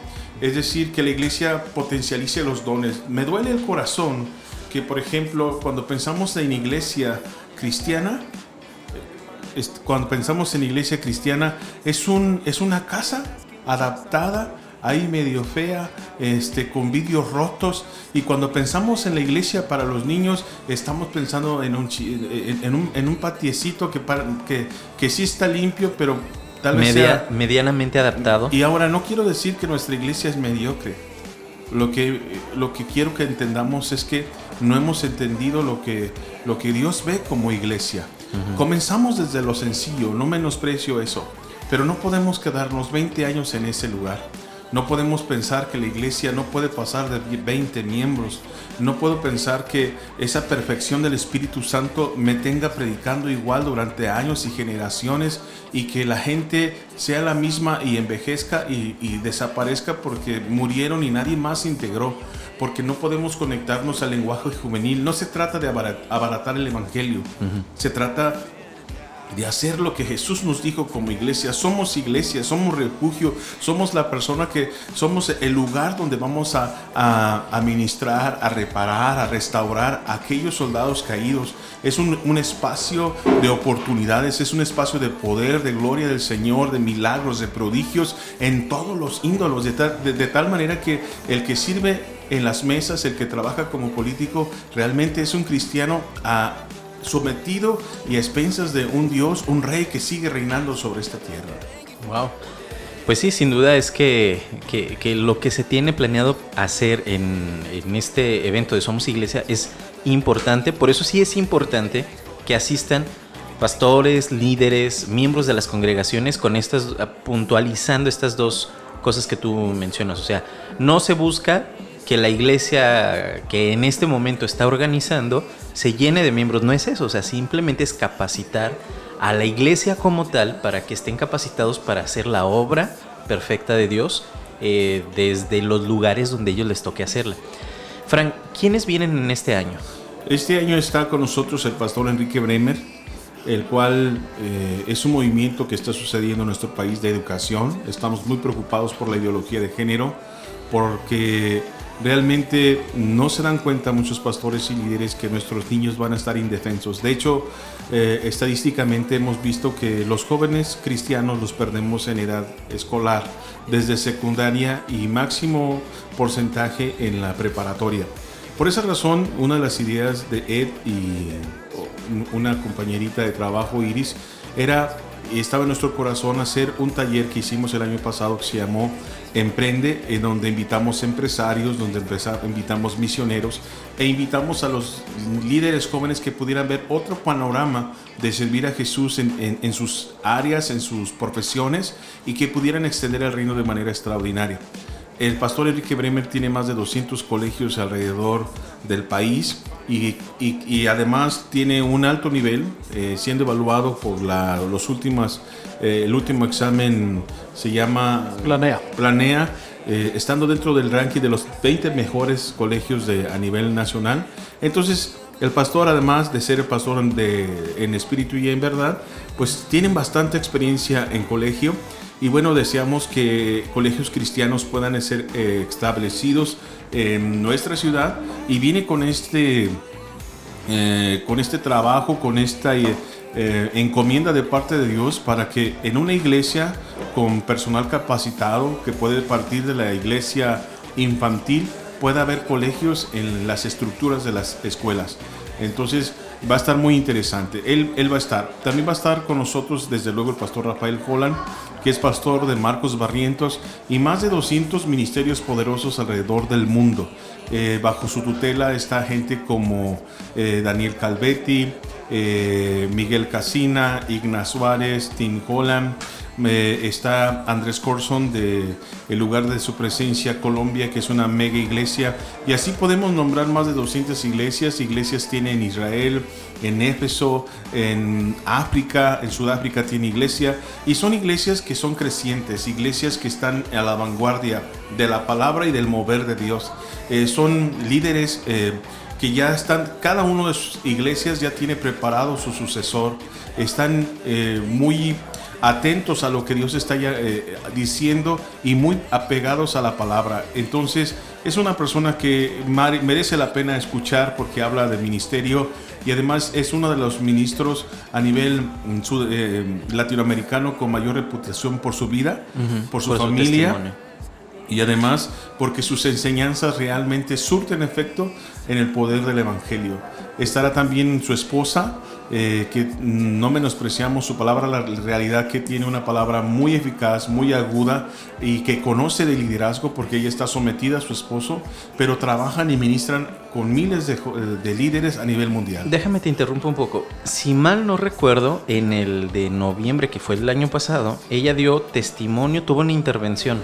Speaker 5: Es decir, que la iglesia potencialice los dones. Me duele el corazón que, por ejemplo, cuando pensamos en iglesia cristiana, cuando pensamos en iglesia cristiana, es, un, es una casa adaptada, ahí medio fea, este, con vidrios rotos. Y cuando pensamos en la iglesia para los niños, estamos pensando en un, en un, en un patiecito que, para- que, que sí está limpio, pero tal vez
Speaker 2: Media-
Speaker 5: sea...
Speaker 2: medianamente adaptado.
Speaker 5: Y ahora no quiero decir que nuestra iglesia es mediocre. Lo que, lo que quiero que entendamos es que no hemos entendido lo que, lo que Dios ve como iglesia. Comenzamos desde lo sencillo, no menosprecio eso, pero no podemos quedarnos 20 años en ese lugar. No podemos pensar que la iglesia no puede pasar de 20 miembros. No puedo pensar que esa perfección del Espíritu Santo me tenga predicando igual durante años y generaciones y que la gente sea la misma y envejezca y, y desaparezca porque murieron y nadie más se integró. Porque no podemos conectarnos al lenguaje juvenil. No se trata de abara- abaratar el Evangelio. Se trata de hacer lo que Jesús nos dijo como iglesia. Somos iglesia, somos refugio, somos la persona que somos el lugar donde vamos a, a, a ministrar, a reparar, a restaurar a aquellos soldados caídos. Es un, un espacio de oportunidades, es un espacio de poder, de gloria del Señor, de milagros, de prodigios en todos los índolos, de tal, de- de tal manera que el que sirve en las mesas, el que trabaja como político, realmente es un cristiano a sometido y a expensas de un Dios, un rey que sigue reinando sobre esta tierra.
Speaker 2: Wow. Pues sí, sin duda es que, que- que lo que se tiene planeado hacer en, en este evento de Somos Iglesia es importante. Por eso sí es importante que asistan pastores, líderes, miembros de las congregaciones con estas, puntualizando estas dos cosas que tú mencionas. O sea, no se busca que la iglesia que en este momento está organizando se llene de miembros. No es eso, o sea, simplemente es capacitar a la iglesia como tal para que estén capacitados para hacer la obra perfecta de Dios eh, desde los lugares donde ellos les toque hacerla. Frank, ¿quiénes vienen en este año?
Speaker 5: Este año está con nosotros el pastor Enrique Bremer, el cual eh, es un movimiento que está sucediendo en nuestro país de educación. Estamos muy preocupados por la ideología de género, porque realmente no se dan cuenta muchos pastores y líderes que nuestros niños van a estar indefensos. De hecho, eh, estadísticamente hemos visto que los jóvenes cristianos los perdemos en edad escolar, desde secundaria y máximo porcentaje en la preparatoria. Por esa razón, una de las ideas de Ed y una compañerita de trabajo, Iris, era estaba en nuestro corazón hacer un taller que hicimos el año pasado que se llamó Emprende, en donde invitamos empresarios, donde invitamos misioneros e invitamos a los líderes jóvenes que pudieran ver otro panorama de servir a Jesús en- en sus áreas, en sus profesiones y que pudieran extender el reino de manera extraordinaria. El pastor Enrique Bremer tiene más de 200 colegios alrededor del país y, y- y además tiene un alto nivel, eh, siendo evaluado por la, los últimas, eh, el último examen se llama
Speaker 3: Planea.
Speaker 5: Planea, eh, estando dentro del ranking de los 20 mejores colegios de, a nivel nacional. Entonces, el pastor, además de ser el pastor de, en espíritu y en verdad, pues tienen bastante experiencia en colegio. Y bueno, deseamos que colegios cristianos puedan ser eh, establecidos en nuestra ciudad. Y viene con este, eh, con este trabajo, con esta eh, eh, encomienda de parte de Dios para que en una iglesia con personal capacitado que puede partir de la iglesia infantil pueda haber colegios en las estructuras de las escuelas. Entonces va a estar muy interesante. Él, él va a estar. También va a estar con nosotros desde luego el pastor Rafael Holland, que es pastor de Marcos Barrientos y más de 200 ministerios poderosos alrededor del mundo. Eh, bajo su tutela está gente como eh, Daniel Calvetti, eh, Miguel Casina, Igna Suárez, Tim Holland. Eh, está Andrés Corson de el lugar de su presencia Colombia que es una mega iglesia. Y así podemos nombrar más de 200 iglesias. Iglesias tiene en Israel en Éfeso en África en Sudáfrica tiene iglesia. Y son iglesias que son crecientes iglesias que están a la vanguardia de la palabra y del mover de Dios. Eh, son líderes eh, que ya están, cada uno de sus iglesias ya tiene preparado su sucesor, están eh, muy atentos a lo que Dios está eh, diciendo y muy apegados a la palabra. Entonces, es una persona que merece la pena escuchar porque habla del ministerio y además es uno de los ministros a nivel mm, sud- eh, latinoamericano con mayor reputación por su vida, por su
Speaker 2: Por
Speaker 5: familia y además porque sus enseñanzas realmente surten efecto en el poder del Evangelio. Estará también su esposa, eh, que no menospreciamos su palabra, la realidad que tiene una palabra muy eficaz, muy aguda y que conoce de liderazgo porque ella está sometida a su esposo, pero trabajan y ministran con miles de, eh, de líderes a nivel mundial.
Speaker 2: Déjame te interrumpo un poco. Si mal no recuerdo, en el de noviembre, que fue el año pasado, ella dio testimonio, tuvo una intervención.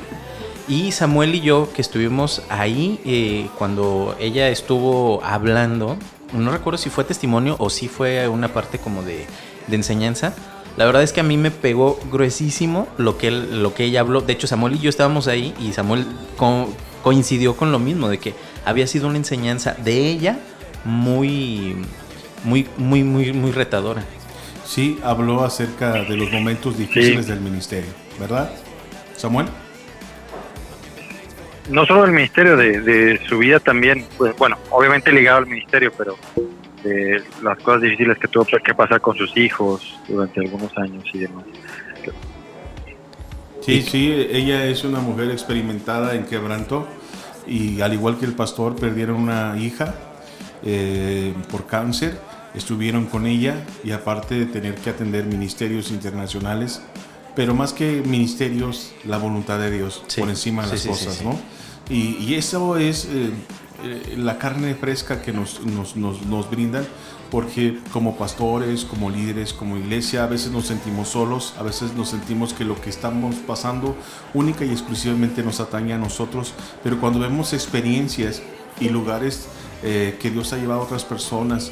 Speaker 2: Y Samuel y yo, que estuvimos ahí eh, cuando ella estuvo hablando, no recuerdo si fue testimonio o si fue una parte como de, de enseñanza. La verdad es que a mí me pegó gruesísimo lo que, él- lo que ella habló. De hecho, Samuel y yo estábamos ahí y Samuel co- coincidió con lo mismo, de que había sido una enseñanza de ella muy, muy, muy, muy, muy retadora.
Speaker 5: Sí, habló acerca de los momentos difíciles del ministerio, ¿verdad? Samuel.
Speaker 4: No solo del ministerio, de, de su vida también, pues bueno, obviamente ligado al ministerio, pero de las cosas difíciles que tuvo que pasar con sus hijos durante algunos años y demás.
Speaker 5: Sí, sí, ella es una mujer experimentada en quebranto y al igual que el pastor perdieron una hija eh, por cáncer, estuvieron con ella y aparte de tener que atender ministerios internacionales, pero más que ministerios, la voluntad de Dios
Speaker 2: Sí,
Speaker 5: por encima de
Speaker 2: sí,
Speaker 5: las
Speaker 2: sí, sí,
Speaker 5: cosas,
Speaker 2: sí.
Speaker 5: ¿no? Y, eso es eh, eh, la carne fresca que nos, nos, nos, nos brindan, porque como pastores, como líderes, como iglesia, a veces nos sentimos solos, a veces nos sentimos que lo que estamos pasando única y exclusivamente nos atañe a nosotros, pero cuando vemos experiencias y lugares eh, que Dios ha llevado a otras personas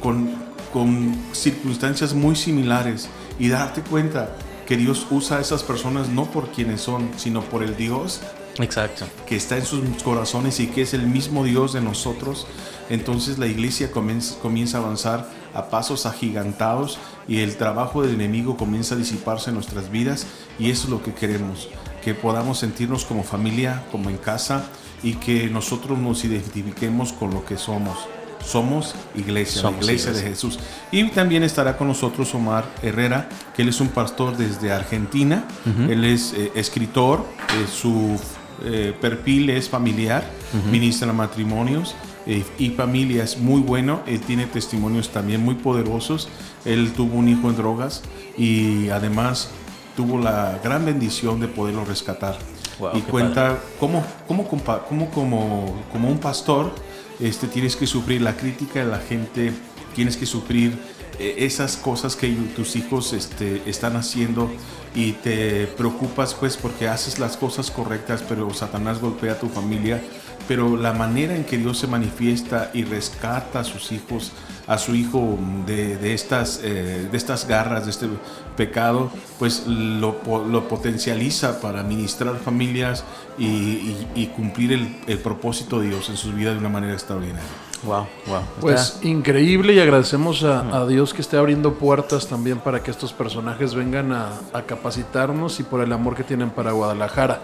Speaker 5: con, con circunstancias muy similares y darte cuenta que Dios usa a esas personas no por quienes son, sino por el Dios
Speaker 2: Exacto.
Speaker 5: que está en sus corazones y que es el mismo Dios de nosotros, entonces la iglesia comienza, comienza a avanzar a pasos agigantados y el trabajo del enemigo comienza a disiparse en nuestras vidas y eso es lo que queremos, que podamos sentirnos como familia, como en casa y que nosotros nos identifiquemos con lo que somos. Somos iglesia,
Speaker 2: Somos
Speaker 5: la iglesia,
Speaker 2: iglesia.
Speaker 5: de Jesús. Y también estará con nosotros Omar Herrera, que él es un pastor desde Argentina. Él es eh, escritor, eh, su eh, perfil es familiar, ministra matrimonios eh, y familia es muy bueno. Él tiene testimonios también muy poderosos. Él tuvo un hijo en drogas y además tuvo la gran bendición de poderlo rescatar.
Speaker 2: Wow,
Speaker 5: y cuenta cómo, cómo, cómo como, como un pastor este, tienes que sufrir la crítica de la gente, tienes que sufrir eh, esas cosas que tus hijos este, están haciendo y te preocupas pues porque haces las cosas correctas, pero Satanás golpea a tu familia. Pero la manera en que Dios se manifiesta y rescata a sus hijos, a su hijo de, de estas, eh, de estas garras, de este pecado, pues lo, lo potencializa para ministrar familias y cumplir el, el propósito de Dios en sus vidas de una manera extraordinaria.
Speaker 2: Wow, wow.
Speaker 3: Pues increíble y agradecemos a, a Dios que esté abriendo puertas también para que estos personajes vengan a, a capacitarnos y por el amor que tienen para Guadalajara.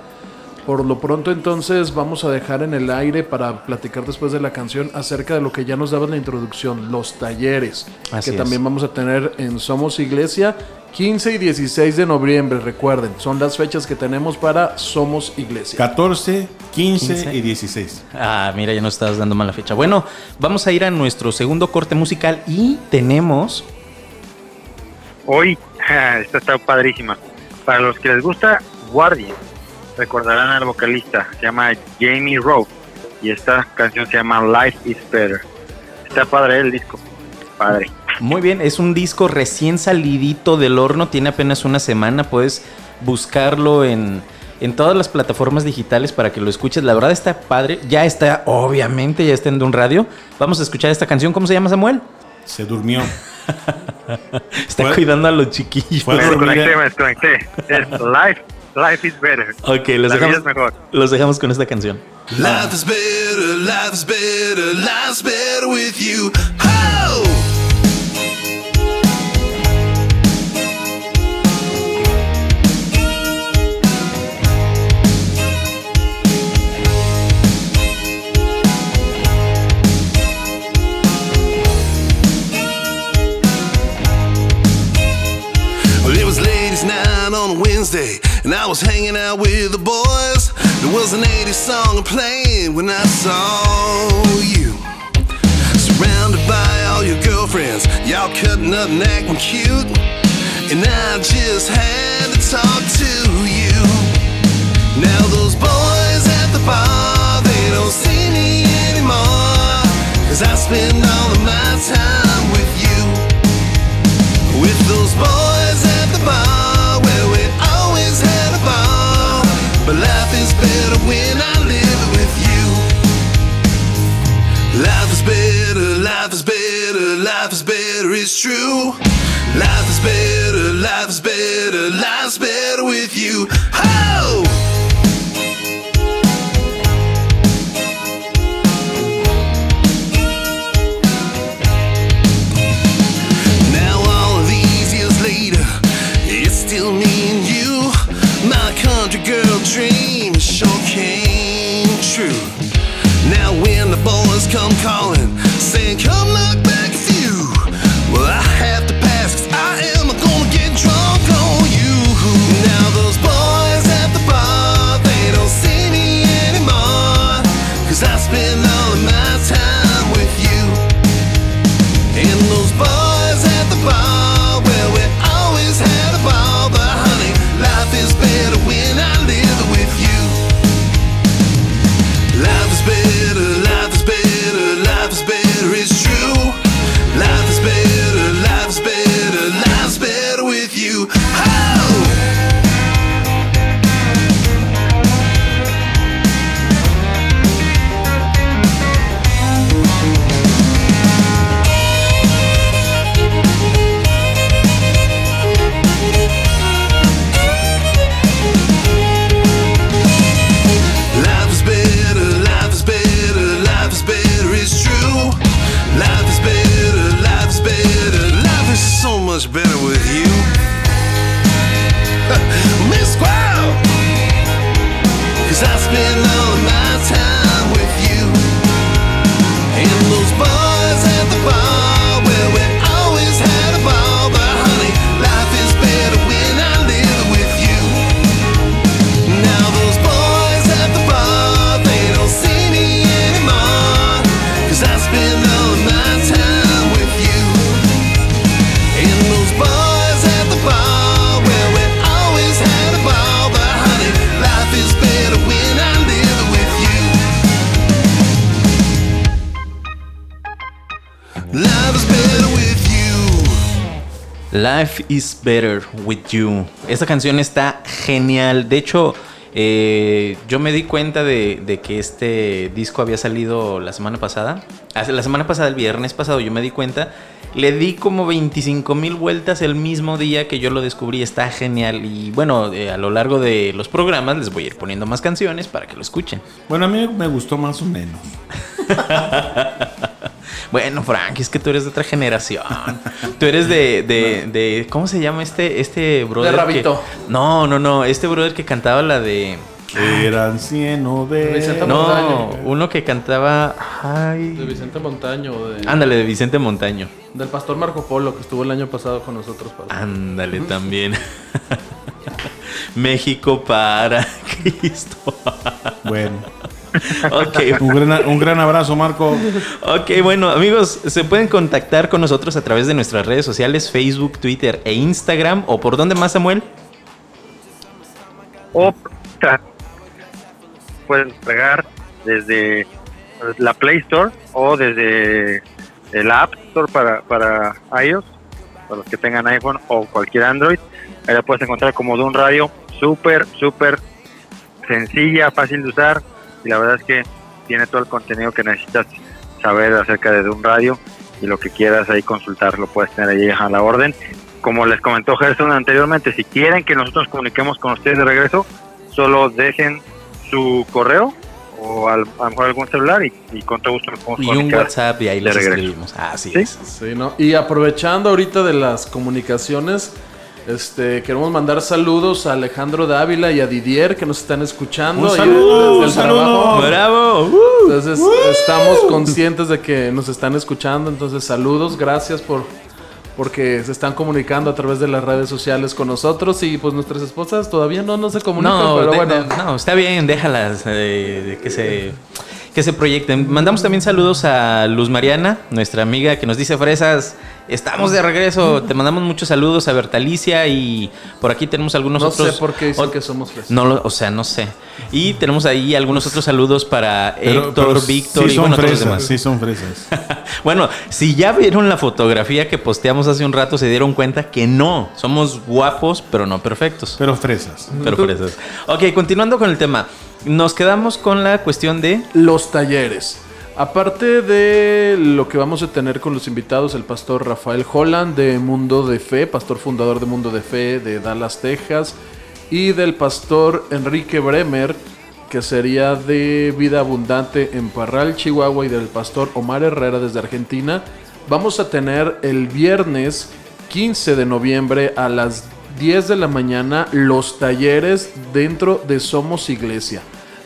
Speaker 3: Por lo pronto entonces vamos a dejar en el aire para platicar después de la canción acerca de lo que ya nos daba en la introducción, los talleres,
Speaker 2: Así
Speaker 3: que
Speaker 2: es.
Speaker 3: también vamos a tener en Somos Iglesia 15 y 16 de noviembre, recuerden, son las fechas que tenemos para Somos Iglesia.
Speaker 5: 14, 15,
Speaker 2: 15.
Speaker 5: y 16.
Speaker 2: Ah, mira, ya nos estabas dando mala fecha. Bueno, vamos a ir a nuestro segundo corte musical y tenemos.
Speaker 4: Hoy, esta está padrísima. Para los que les gusta Guardian, recordarán al vocalista, se llama Jamie Rowe, y esta canción se llama Life is Better. Está padre el disco, padre.
Speaker 2: Muy bien, es un disco recién salidito del horno, tiene apenas una semana, puedes buscarlo en, en todas las plataformas digitales para que lo escuches. La verdad está padre, ya está, obviamente, ya está en un radio. Vamos a escuchar esta canción, ¿cómo se llama Samuel?
Speaker 5: Se durmió.
Speaker 2: Está cuidando a los chiquillos.
Speaker 4: Me desconecté, me desconecté. Es Life, Life is better.
Speaker 2: Ok, los,
Speaker 4: La
Speaker 2: dejamos, vida
Speaker 4: es mejor.
Speaker 2: los dejamos con esta canción.
Speaker 6: Life is better, life is better, life better with you. Oh! And I was hanging out with the boys. There was an 80s song playing when I saw you. Surrounded by all your girlfriends, y'all cutting up and acting cute. And I just had to talk to you. Now those boys at the bar, they don't see me anymore. Cause I spend true. Life is better, life is better, life's better with you. Ho! Now all of these years later, it's still me and you. My country girl dream sure came true. Now when the boys come calling, saying come knock Life is better with you.
Speaker 2: Esta canción está genial. De hecho, eh, yo me di cuenta de, de que este disco había salido la semana pasada. La semana pasada, el viernes pasado, yo me di cuenta. Le di como 25 mil vueltas el mismo día que yo lo descubrí. Está genial. Y bueno, eh, a lo largo de los programas les voy a ir poniendo más canciones para que lo escuchen.
Speaker 5: Bueno, a mí me gustó más o menos.
Speaker 2: Bueno, Frank, es que tú eres de otra generación. Tú eres de, de, de- ¿cómo se llama este, este brother? que-
Speaker 3: Rabito.
Speaker 2: no, no, no, este brother que cantaba la de...
Speaker 5: Era anciano de...
Speaker 3: Vicente
Speaker 2: No,
Speaker 3: Montaño.
Speaker 2: uno que cantaba...
Speaker 3: De
Speaker 2: Ay...
Speaker 3: Vicente Montaño, de-
Speaker 2: Ándale, de Vicente Montaño.
Speaker 3: del pastor Marco Polo, que estuvo el año pasado con nosotros. pastor.
Speaker 2: Ándale también. México para Cristo.
Speaker 5: Bueno,
Speaker 2: ok,
Speaker 5: un gran, un gran abrazo, Marco.
Speaker 2: Ok, bueno, amigos, se pueden contactar con nosotros a través de nuestras redes sociales, Facebook, Twitter e Instagram. ¿O por dónde más, Samuel?
Speaker 4: o pueden pegar desde la Play Store o desde el App Store para, para iOS, para los que tengan iPhone o cualquier Android. Ahí la puedes encontrar como de un radio súper, súper sencilla, fácil de usar y la verdad es que tiene todo el contenido que necesitas saber acerca de un radio y lo que quieras ahí consultar lo puedes tener ahí a la orden. Como les comentó Gerson anteriormente, si quieren que nosotros comuniquemos con ustedes de regreso, solo dejen su correo o al- a lo mejor algún celular y, y con todo gusto nos podemos
Speaker 2: Y un. WhatsApp y ahí les escribimos. Así
Speaker 4: ¿Sí?
Speaker 2: es.
Speaker 3: Sí, ¿no? Y aprovechando ahorita de las comunicaciones, este, queremos mandar saludos a Alejandro Dávila y a Didier que nos están escuchando.
Speaker 5: Un
Speaker 3: ahí
Speaker 5: saludo,
Speaker 3: desde el
Speaker 5: un saludo.
Speaker 3: trabajo.
Speaker 2: ¡Bravo! ¡Uh!
Speaker 3: Entonces estamos conscientes de que nos están escuchando. Entonces saludos, gracias por, porque se están comunicando a través de las redes sociales con nosotros y pues nuestras esposas todavía no, no se comunican,
Speaker 2: No,
Speaker 3: pero
Speaker 2: de-
Speaker 3: bueno.
Speaker 2: de- no, está bien, déjalas eh, que se que se proyecten. Mandamos también saludos a Luz Mariana, nuestra amiga que nos dice fresas, estamos de regreso. Te mandamos muchos saludos a Bertalicia y por aquí tenemos algunos
Speaker 3: No
Speaker 2: otros.
Speaker 3: sé por qué dicen que somos fresas.
Speaker 2: No, lo- o sea, no sé. Y tenemos ahí algunos otros saludos para
Speaker 5: Pero-
Speaker 2: Héctor,
Speaker 5: pero
Speaker 2: Víctor
Speaker 5: sí
Speaker 2: y bueno, todos los
Speaker 5: fresas,
Speaker 2: demás.
Speaker 5: sí son fresas.
Speaker 2: Bueno, si ya vieron la fotografía que posteamos hace un rato, se dieron cuenta que no, somos guapos, pero no perfectos.
Speaker 5: Pero fresas.
Speaker 2: Pero fresas. Ok, continuando con el tema. Nos quedamos con la cuestión de...
Speaker 3: Los talleres. Aparte de lo que vamos a tener con los invitados, el pastor Rafael Holland de Mundo de Fe, pastor fundador de Mundo de Fe de Dallas, Texas, y del pastor Enrique Bremer, que sería de Vida Abundante en Parral, Chihuahua, y del pastor Omar Herrera desde Argentina. Vamos a tener el viernes 15 de noviembre a las 10 de la mañana los talleres dentro de Somos Iglesia.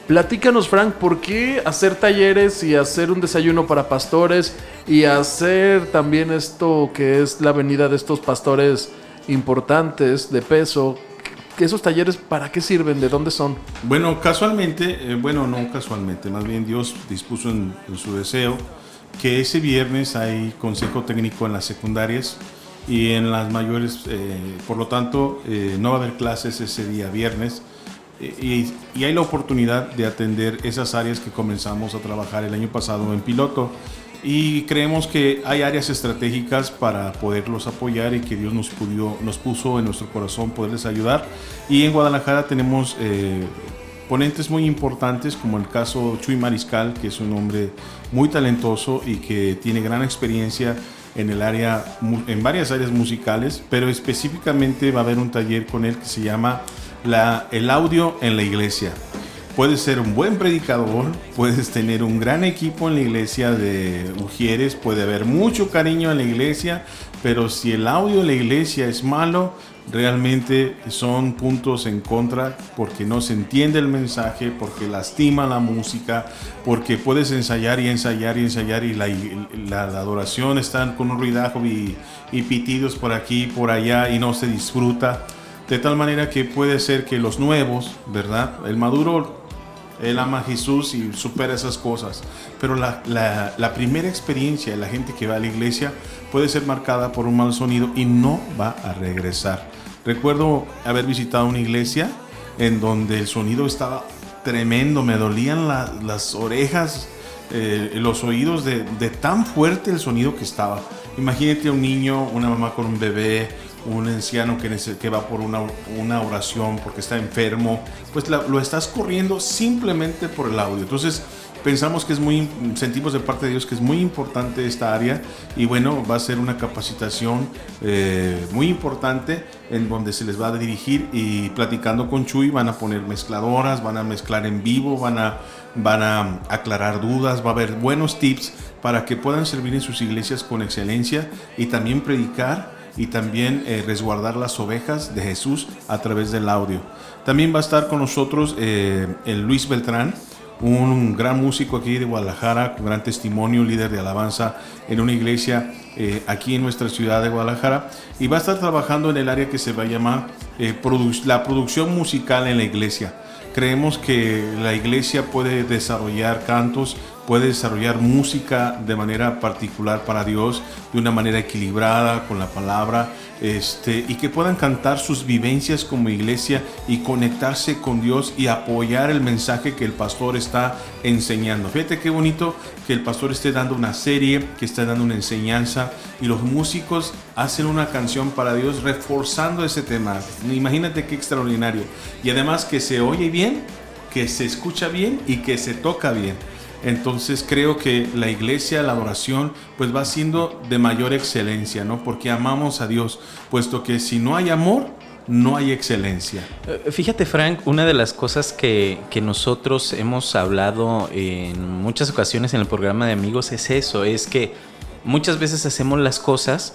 Speaker 3: Platícanos, Frank, ¿por qué hacer talleres y hacer un desayuno para pastores y hacer también esto que es la venida de estos pastores importantes de peso? ¿Que ¿Esos talleres para qué sirven? ¿De dónde son?
Speaker 5: Bueno, casualmente, eh, bueno, no casualmente, más bien Dios dispuso en, su deseo que ese viernes hay consejo técnico en las secundarias y en las mayores, eh, por lo tanto, eh, no va a haber clases ese día viernes y, hay la oportunidad de atender esas áreas que comenzamos a trabajar el año pasado en piloto y creemos que hay áreas estratégicas para poderlos apoyar y que Dios nos, pudió, nos puso en nuestro corazón poderles ayudar. Y en Guadalajara tenemos eh, ponentes muy importantes como el caso Chuy Mariscal, que es un hombre muy talentoso y que tiene gran experiencia en el área en varias áreas musicales, pero específicamente va a haber un taller con él que se llama la, el audio en la iglesia. Puedes ser un buen predicador, puedes tener un gran equipo en la iglesia de Ujieres, puede haber mucho cariño en la iglesia, pero si el audio en la iglesia es malo, realmente son puntos en contra porque no se entiende el mensaje, porque lastima la música, porque puedes ensayar y ensayar y ensayar y la adoración está con un ruidajo y, y pitidos por aquí y por allá y no se disfruta. De tal manera que puede ser que los nuevos, ¿verdad? El maduro, él ama a Jesús y supera esas cosas. Pero la, la- primera experiencia de la gente que va a la iglesia puede ser marcada por un mal sonido y no va a regresar. Recuerdo haber visitado una iglesia en donde el sonido estaba tremendo, me dolían la- las orejas, eh, los oídos de, de tan fuerte el sonido que estaba. Imagínate un niño, una mamá con un bebé, un anciano que, que va por una, oración porque está enfermo, pues lo estás corriendo simplemente por el audio. Entonces pensamos que es muy, sentimos de parte de Dios que es muy importante esta área y bueno, va a ser una capacitación eh, muy importante en donde se les va a dirigir y platicando con Chuy van a poner mezcladoras, van a mezclar en vivo, van a, van a aclarar dudas, va a haber buenos tips para que puedan servir en sus iglesias con excelencia y también predicar y también eh, resguardar las ovejas de Jesús a través del audio. También va a estar con nosotros eh, el Luis Beltrán, un gran músico aquí de Guadalajara, con gran testimonio, líder de alabanza en una iglesia eh, aquí en nuestra ciudad de Guadalajara, y va a estar trabajando en el área que se va a llamar la producción musical en la iglesia. Creemos que la iglesia puede desarrollar cantos, puede desarrollar música de manera particular para Dios, de una manera equilibrada con la palabra, este, y que puedan cantar sus vivencias como iglesia y conectarse con Dios y apoyar el mensaje que el pastor está enseñando. Fíjate qué bonito que el pastor esté dando una serie, que esté dando una enseñanza y los músicos hacen una canción para Dios reforzando ese tema. Imagínate qué extraordinario. Y además que se oye bien, que se escucha bien y que se toca bien. Entonces creo que la iglesia, la adoración, pues va siendo de mayor excelencia, ¿no? Porque amamos a Dios, puesto que si no hay amor, no hay excelencia.
Speaker 2: Eh, Fíjate, Frank, una de las cosas que, que nosotros hemos hablado en muchas ocasiones en el programa de amigos es eso, es que muchas veces hacemos las cosas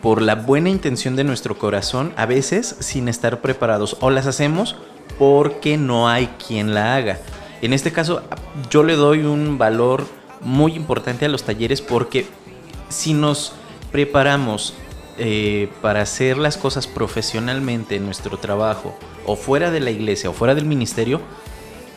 Speaker 2: por la buena intención de nuestro corazón, a veces sin estar preparados, o las hacemos porque no hay quien la haga. En este caso, yo le doy un valor muy importante a los talleres porque si nos preparamos eh, para hacer las cosas profesionalmente en nuestro trabajo, o fuera de la iglesia, o fuera del ministerio,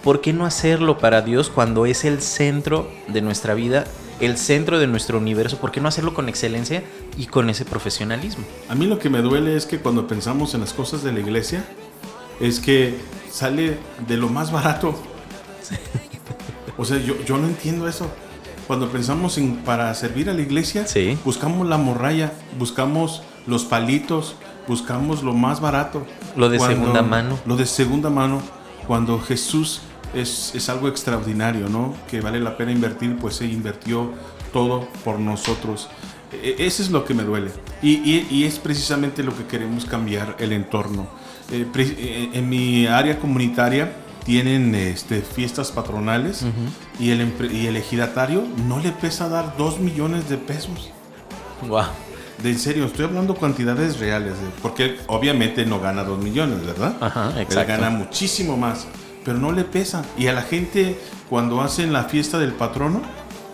Speaker 2: ¿por qué no hacerlo para Dios cuando es el centro de nuestra vida, el centro de nuestro universo? ¿Por qué no hacerlo con excelencia y con ese profesionalismo?
Speaker 5: A mí lo que me duele es que cuando pensamos en las cosas de la iglesia, es que sale de lo más barato. O sea, yo, yo no entiendo eso. Cuando pensamos en para servir a la iglesia,
Speaker 2: Sí.
Speaker 5: buscamos la morralla, buscamos los palitos, buscamos lo más barato.
Speaker 2: Lo de segunda mano.
Speaker 5: Lo de segunda mano. Cuando Jesús es, es algo extraordinario, ¿no? Que vale la pena invertir, pues se invirtió todo por nosotros. E- Eso es lo que me duele. Y, y- y es precisamente lo que queremos cambiar el entorno. Eh, eh, en mi área comunitaria tienen este, fiestas patronales y, el, y el ejidatario no le pesa dar dos millones de pesos.
Speaker 2: Wow.
Speaker 5: De en serio, estoy hablando cantidades reales, de- porque obviamente no gana dos millones, ¿verdad?
Speaker 2: Ajá,
Speaker 5: Él
Speaker 2: exacto.
Speaker 5: gana muchísimo más, pero no le pesa. Y a la gente, cuando hacen la fiesta del patrono,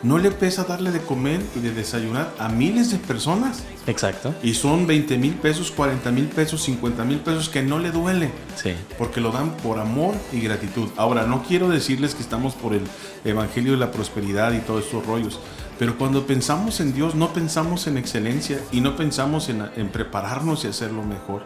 Speaker 5: no le pesa darle de comer y de desayunar a miles de personas.
Speaker 2: Exacto.
Speaker 5: Y son 20 mil pesos, 40 mil pesos, 50 mil pesos que no le duele.
Speaker 2: Sí.
Speaker 5: Porque lo dan por amor y gratitud. Ahora, no quiero decirles que estamos por el Evangelio de la Prosperidad y todos estos rollos. Pero cuando pensamos en Dios, no pensamos en excelencia y no pensamos en, en prepararnos y hacerlo mejor.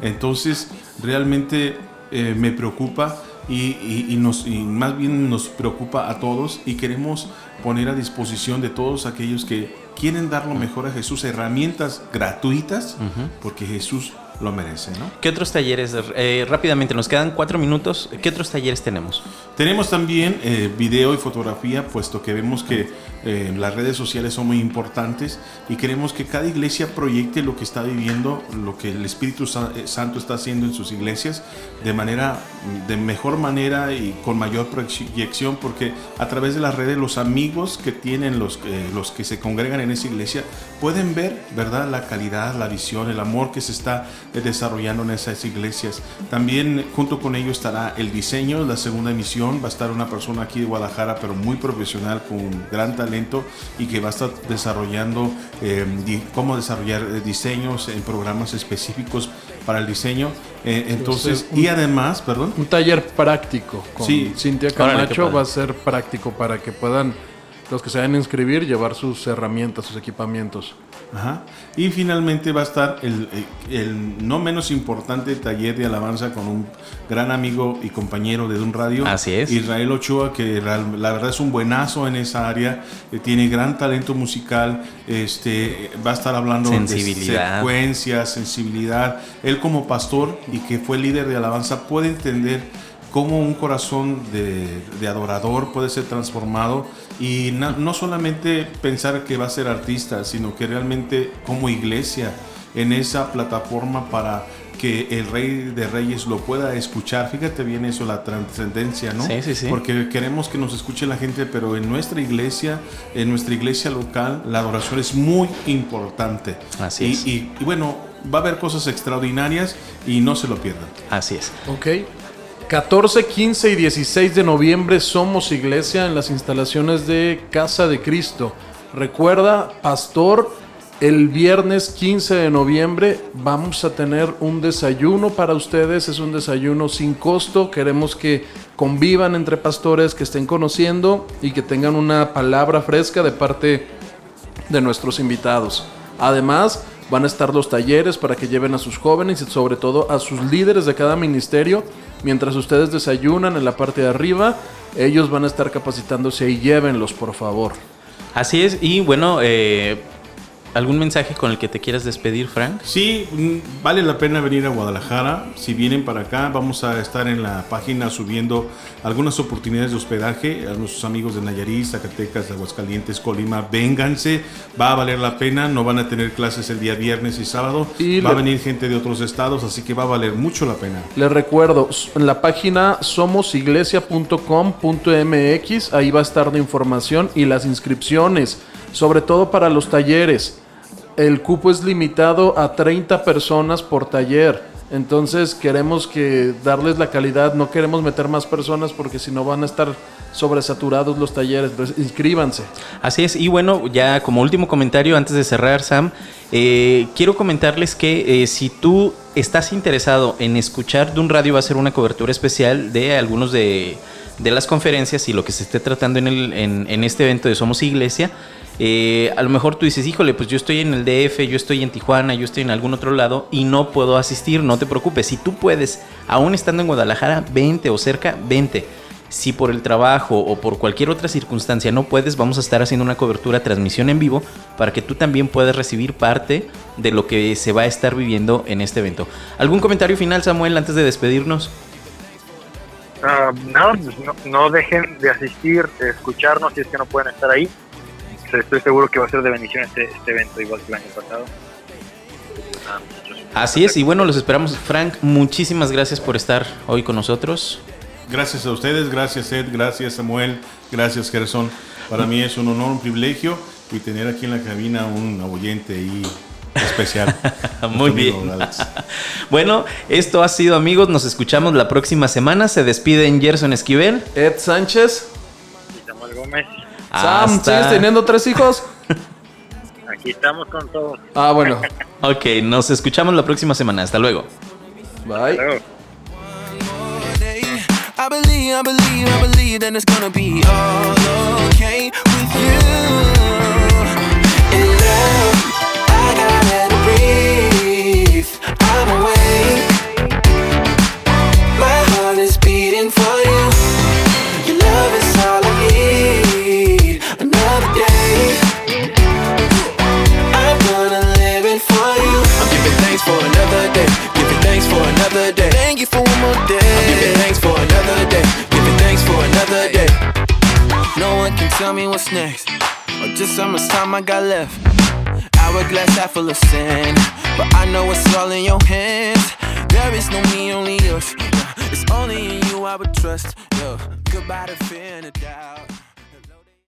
Speaker 5: Entonces, realmente eh, me preocupa y, y- y nos, y más bien nos preocupa a todos y queremos poner a disposición de todos aquellos que quieren dar lo mejor a Jesús, herramientas gratuitas, porque Jesús lo merece, ¿no?
Speaker 2: ¿Qué otros talleres? Eh, rápidamente, nos quedan cuatro minutos. ¿Qué otros talleres tenemos?
Speaker 5: Tenemos también eh, video y fotografía, puesto que vemos que eh, las redes sociales son muy importantes y queremos que cada iglesia proyecte lo que está viviendo, lo que el Espíritu Sa- Santo está haciendo en sus iglesias de manera, de mejor manera y con mayor proyección, porque a través de las redes los amigos que tienen los, los que se congregan en esa iglesia pueden ver, ¿verdad? La calidad, la visión, el amor que se está desarrollando en esas iglesias. También junto con ello estará el diseño, la segunda emisión. Va a estar una persona aquí de Guadalajara, pero muy profesional, con gran talento y que va a estar desarrollando eh, cómo desarrollar eh, diseños en programas específicos para el diseño. Eh, entonces,
Speaker 3: un-
Speaker 5: y además, perdón.
Speaker 3: Un taller práctico con
Speaker 5: Sí.
Speaker 3: Cintia Camacho va a ser práctico para que puedan los que se vayan a inscribir llevar sus herramientas, sus equipamientos.
Speaker 5: Ajá. Y finalmente va a estar el, el no menos importante taller de alabanza con un gran amigo y compañero de un radio.
Speaker 2: Así es.
Speaker 5: Israel Ochoa, que la verdad es un buenazo en esa área, eh, tiene gran talento musical, este, va a estar hablando
Speaker 2: Sensibilidad.
Speaker 5: de secuencias, sensibilidad. Él como pastor y que fue líder de alabanza puede entender cómo un corazón de, de adorador puede ser transformado y na- no solamente pensar que va a ser artista, sino que realmente como iglesia en esa plataforma para que el rey de reyes lo pueda escuchar. Fíjate bien eso, la trascendencia, ¿no?
Speaker 2: Sí, sí, sí.
Speaker 5: Porque queremos que nos escuche la gente, pero en nuestra iglesia, en nuestra iglesia local, la adoración es muy importante.
Speaker 2: Así
Speaker 5: y,
Speaker 2: es.
Speaker 5: y- y bueno, va a haber cosas extraordinarias y no se lo pierdan.
Speaker 2: Así es.
Speaker 3: Ok. 14, 15 y 16 de noviembre somos iglesia en las instalaciones de Casa de Cristo. Recuerda, pastor, el viernes 15 de noviembre vamos a tener un desayuno para ustedes. Es un desayuno sin costo. Queremos que convivan entre pastores, que estén conociendo y que tengan una palabra fresca de parte de nuestros invitados. Además, van a estar los talleres para que lleven a sus jóvenes y sobre todo a sus líderes de cada ministerio. Mientras ustedes desayunan en la parte de arriba, ellos van a estar capacitándose y llévenlos, por favor.
Speaker 2: Así es. Y bueno, eh, ¿algún mensaje con el que te quieras despedir, Frank?
Speaker 5: Sí, mm, vale la pena venir a Guadalajara. Si vienen para acá, vamos a estar en la página subiendo algunas oportunidades de hospedaje a nuestros amigos de Nayarit, Zacatecas, Aguascalientes, Colima. Vénganse, va a valer la pena. No van a tener clases el día viernes y sábado.
Speaker 3: Y
Speaker 5: va a venir gente de otros estados, así que va a valer mucho la pena.
Speaker 3: Les recuerdo, en la página somosiglesia.com.mx, ahí va a estar la información y las inscripciones, sobre todo para los talleres. El cupo es limitado a 30 personas por taller. Entonces queremos que darles la calidad, no queremos meter más personas porque si no van a estar sobresaturados los talleres. Entonces inscríbanse.
Speaker 2: Así es, y bueno, ya como último comentario antes de cerrar, Sam, eh, quiero comentarles que eh, si tú estás interesado en escuchar de un radio, va a ser una cobertura especial de algunos de, las conferencias y lo que se esté tratando en, el, en este evento de Somos Iglesia. Eh, a lo mejor tú dices, híjole, pues yo estoy en el DF, yo estoy en Tijuana, yo estoy en algún otro lado y no puedo asistir, no te preocupes. Si tú puedes, aún estando en Guadalajara, vente o cerca, vente. Si por el trabajo o por cualquier otra circunstancia no puedes, vamos a estar haciendo una cobertura, transmisión en vivo, para que tú también puedas recibir parte de lo que se va a estar viviendo en este evento. ¿Algún comentario final, Samuel, antes de despedirnos?
Speaker 4: Pues no, no dejen de asistir, escucharnos si es que no pueden estar ahí. Estoy seguro que va a ser de bendición este, este evento, igual que el año pasado. Ah.
Speaker 2: Así es, y bueno, los esperamos. Frank, muchísimas gracias por estar hoy con nosotros.
Speaker 5: Gracias a ustedes, gracias Ed, gracias Samuel, gracias Gerson. Para mí es un honor, un privilegio y tener aquí en la cabina un oyente ahí especial.
Speaker 2: Muy bien. Bueno, esto ha sido amigos, nos escuchamos la próxima semana. Se despiden Gerson Esquivel.
Speaker 3: Ed Sánchez.
Speaker 4: Y Samuel Gómez,
Speaker 3: Sam,
Speaker 2: Hasta-
Speaker 3: ¿sigues teniendo tres hijos?
Speaker 4: aquí estamos con todos.
Speaker 3: Ah, bueno.
Speaker 2: Ok, nos escuchamos la próxima semana. Hasta luego.
Speaker 3: Bye.
Speaker 4: Luego.
Speaker 1: day. I believe, I believe, I believe that it's gonna be all okay with you. Thanks for another day. Thank you for one more day. I'm giving thanks for another day. Giving thanks for another day. No one can tell me what's next, or just how much time I got left. Hourglass half full of sand, but I know it's all in your hands. There is no me, only us. It's only in you I would trust. Yo, goodbye to fear and doubt.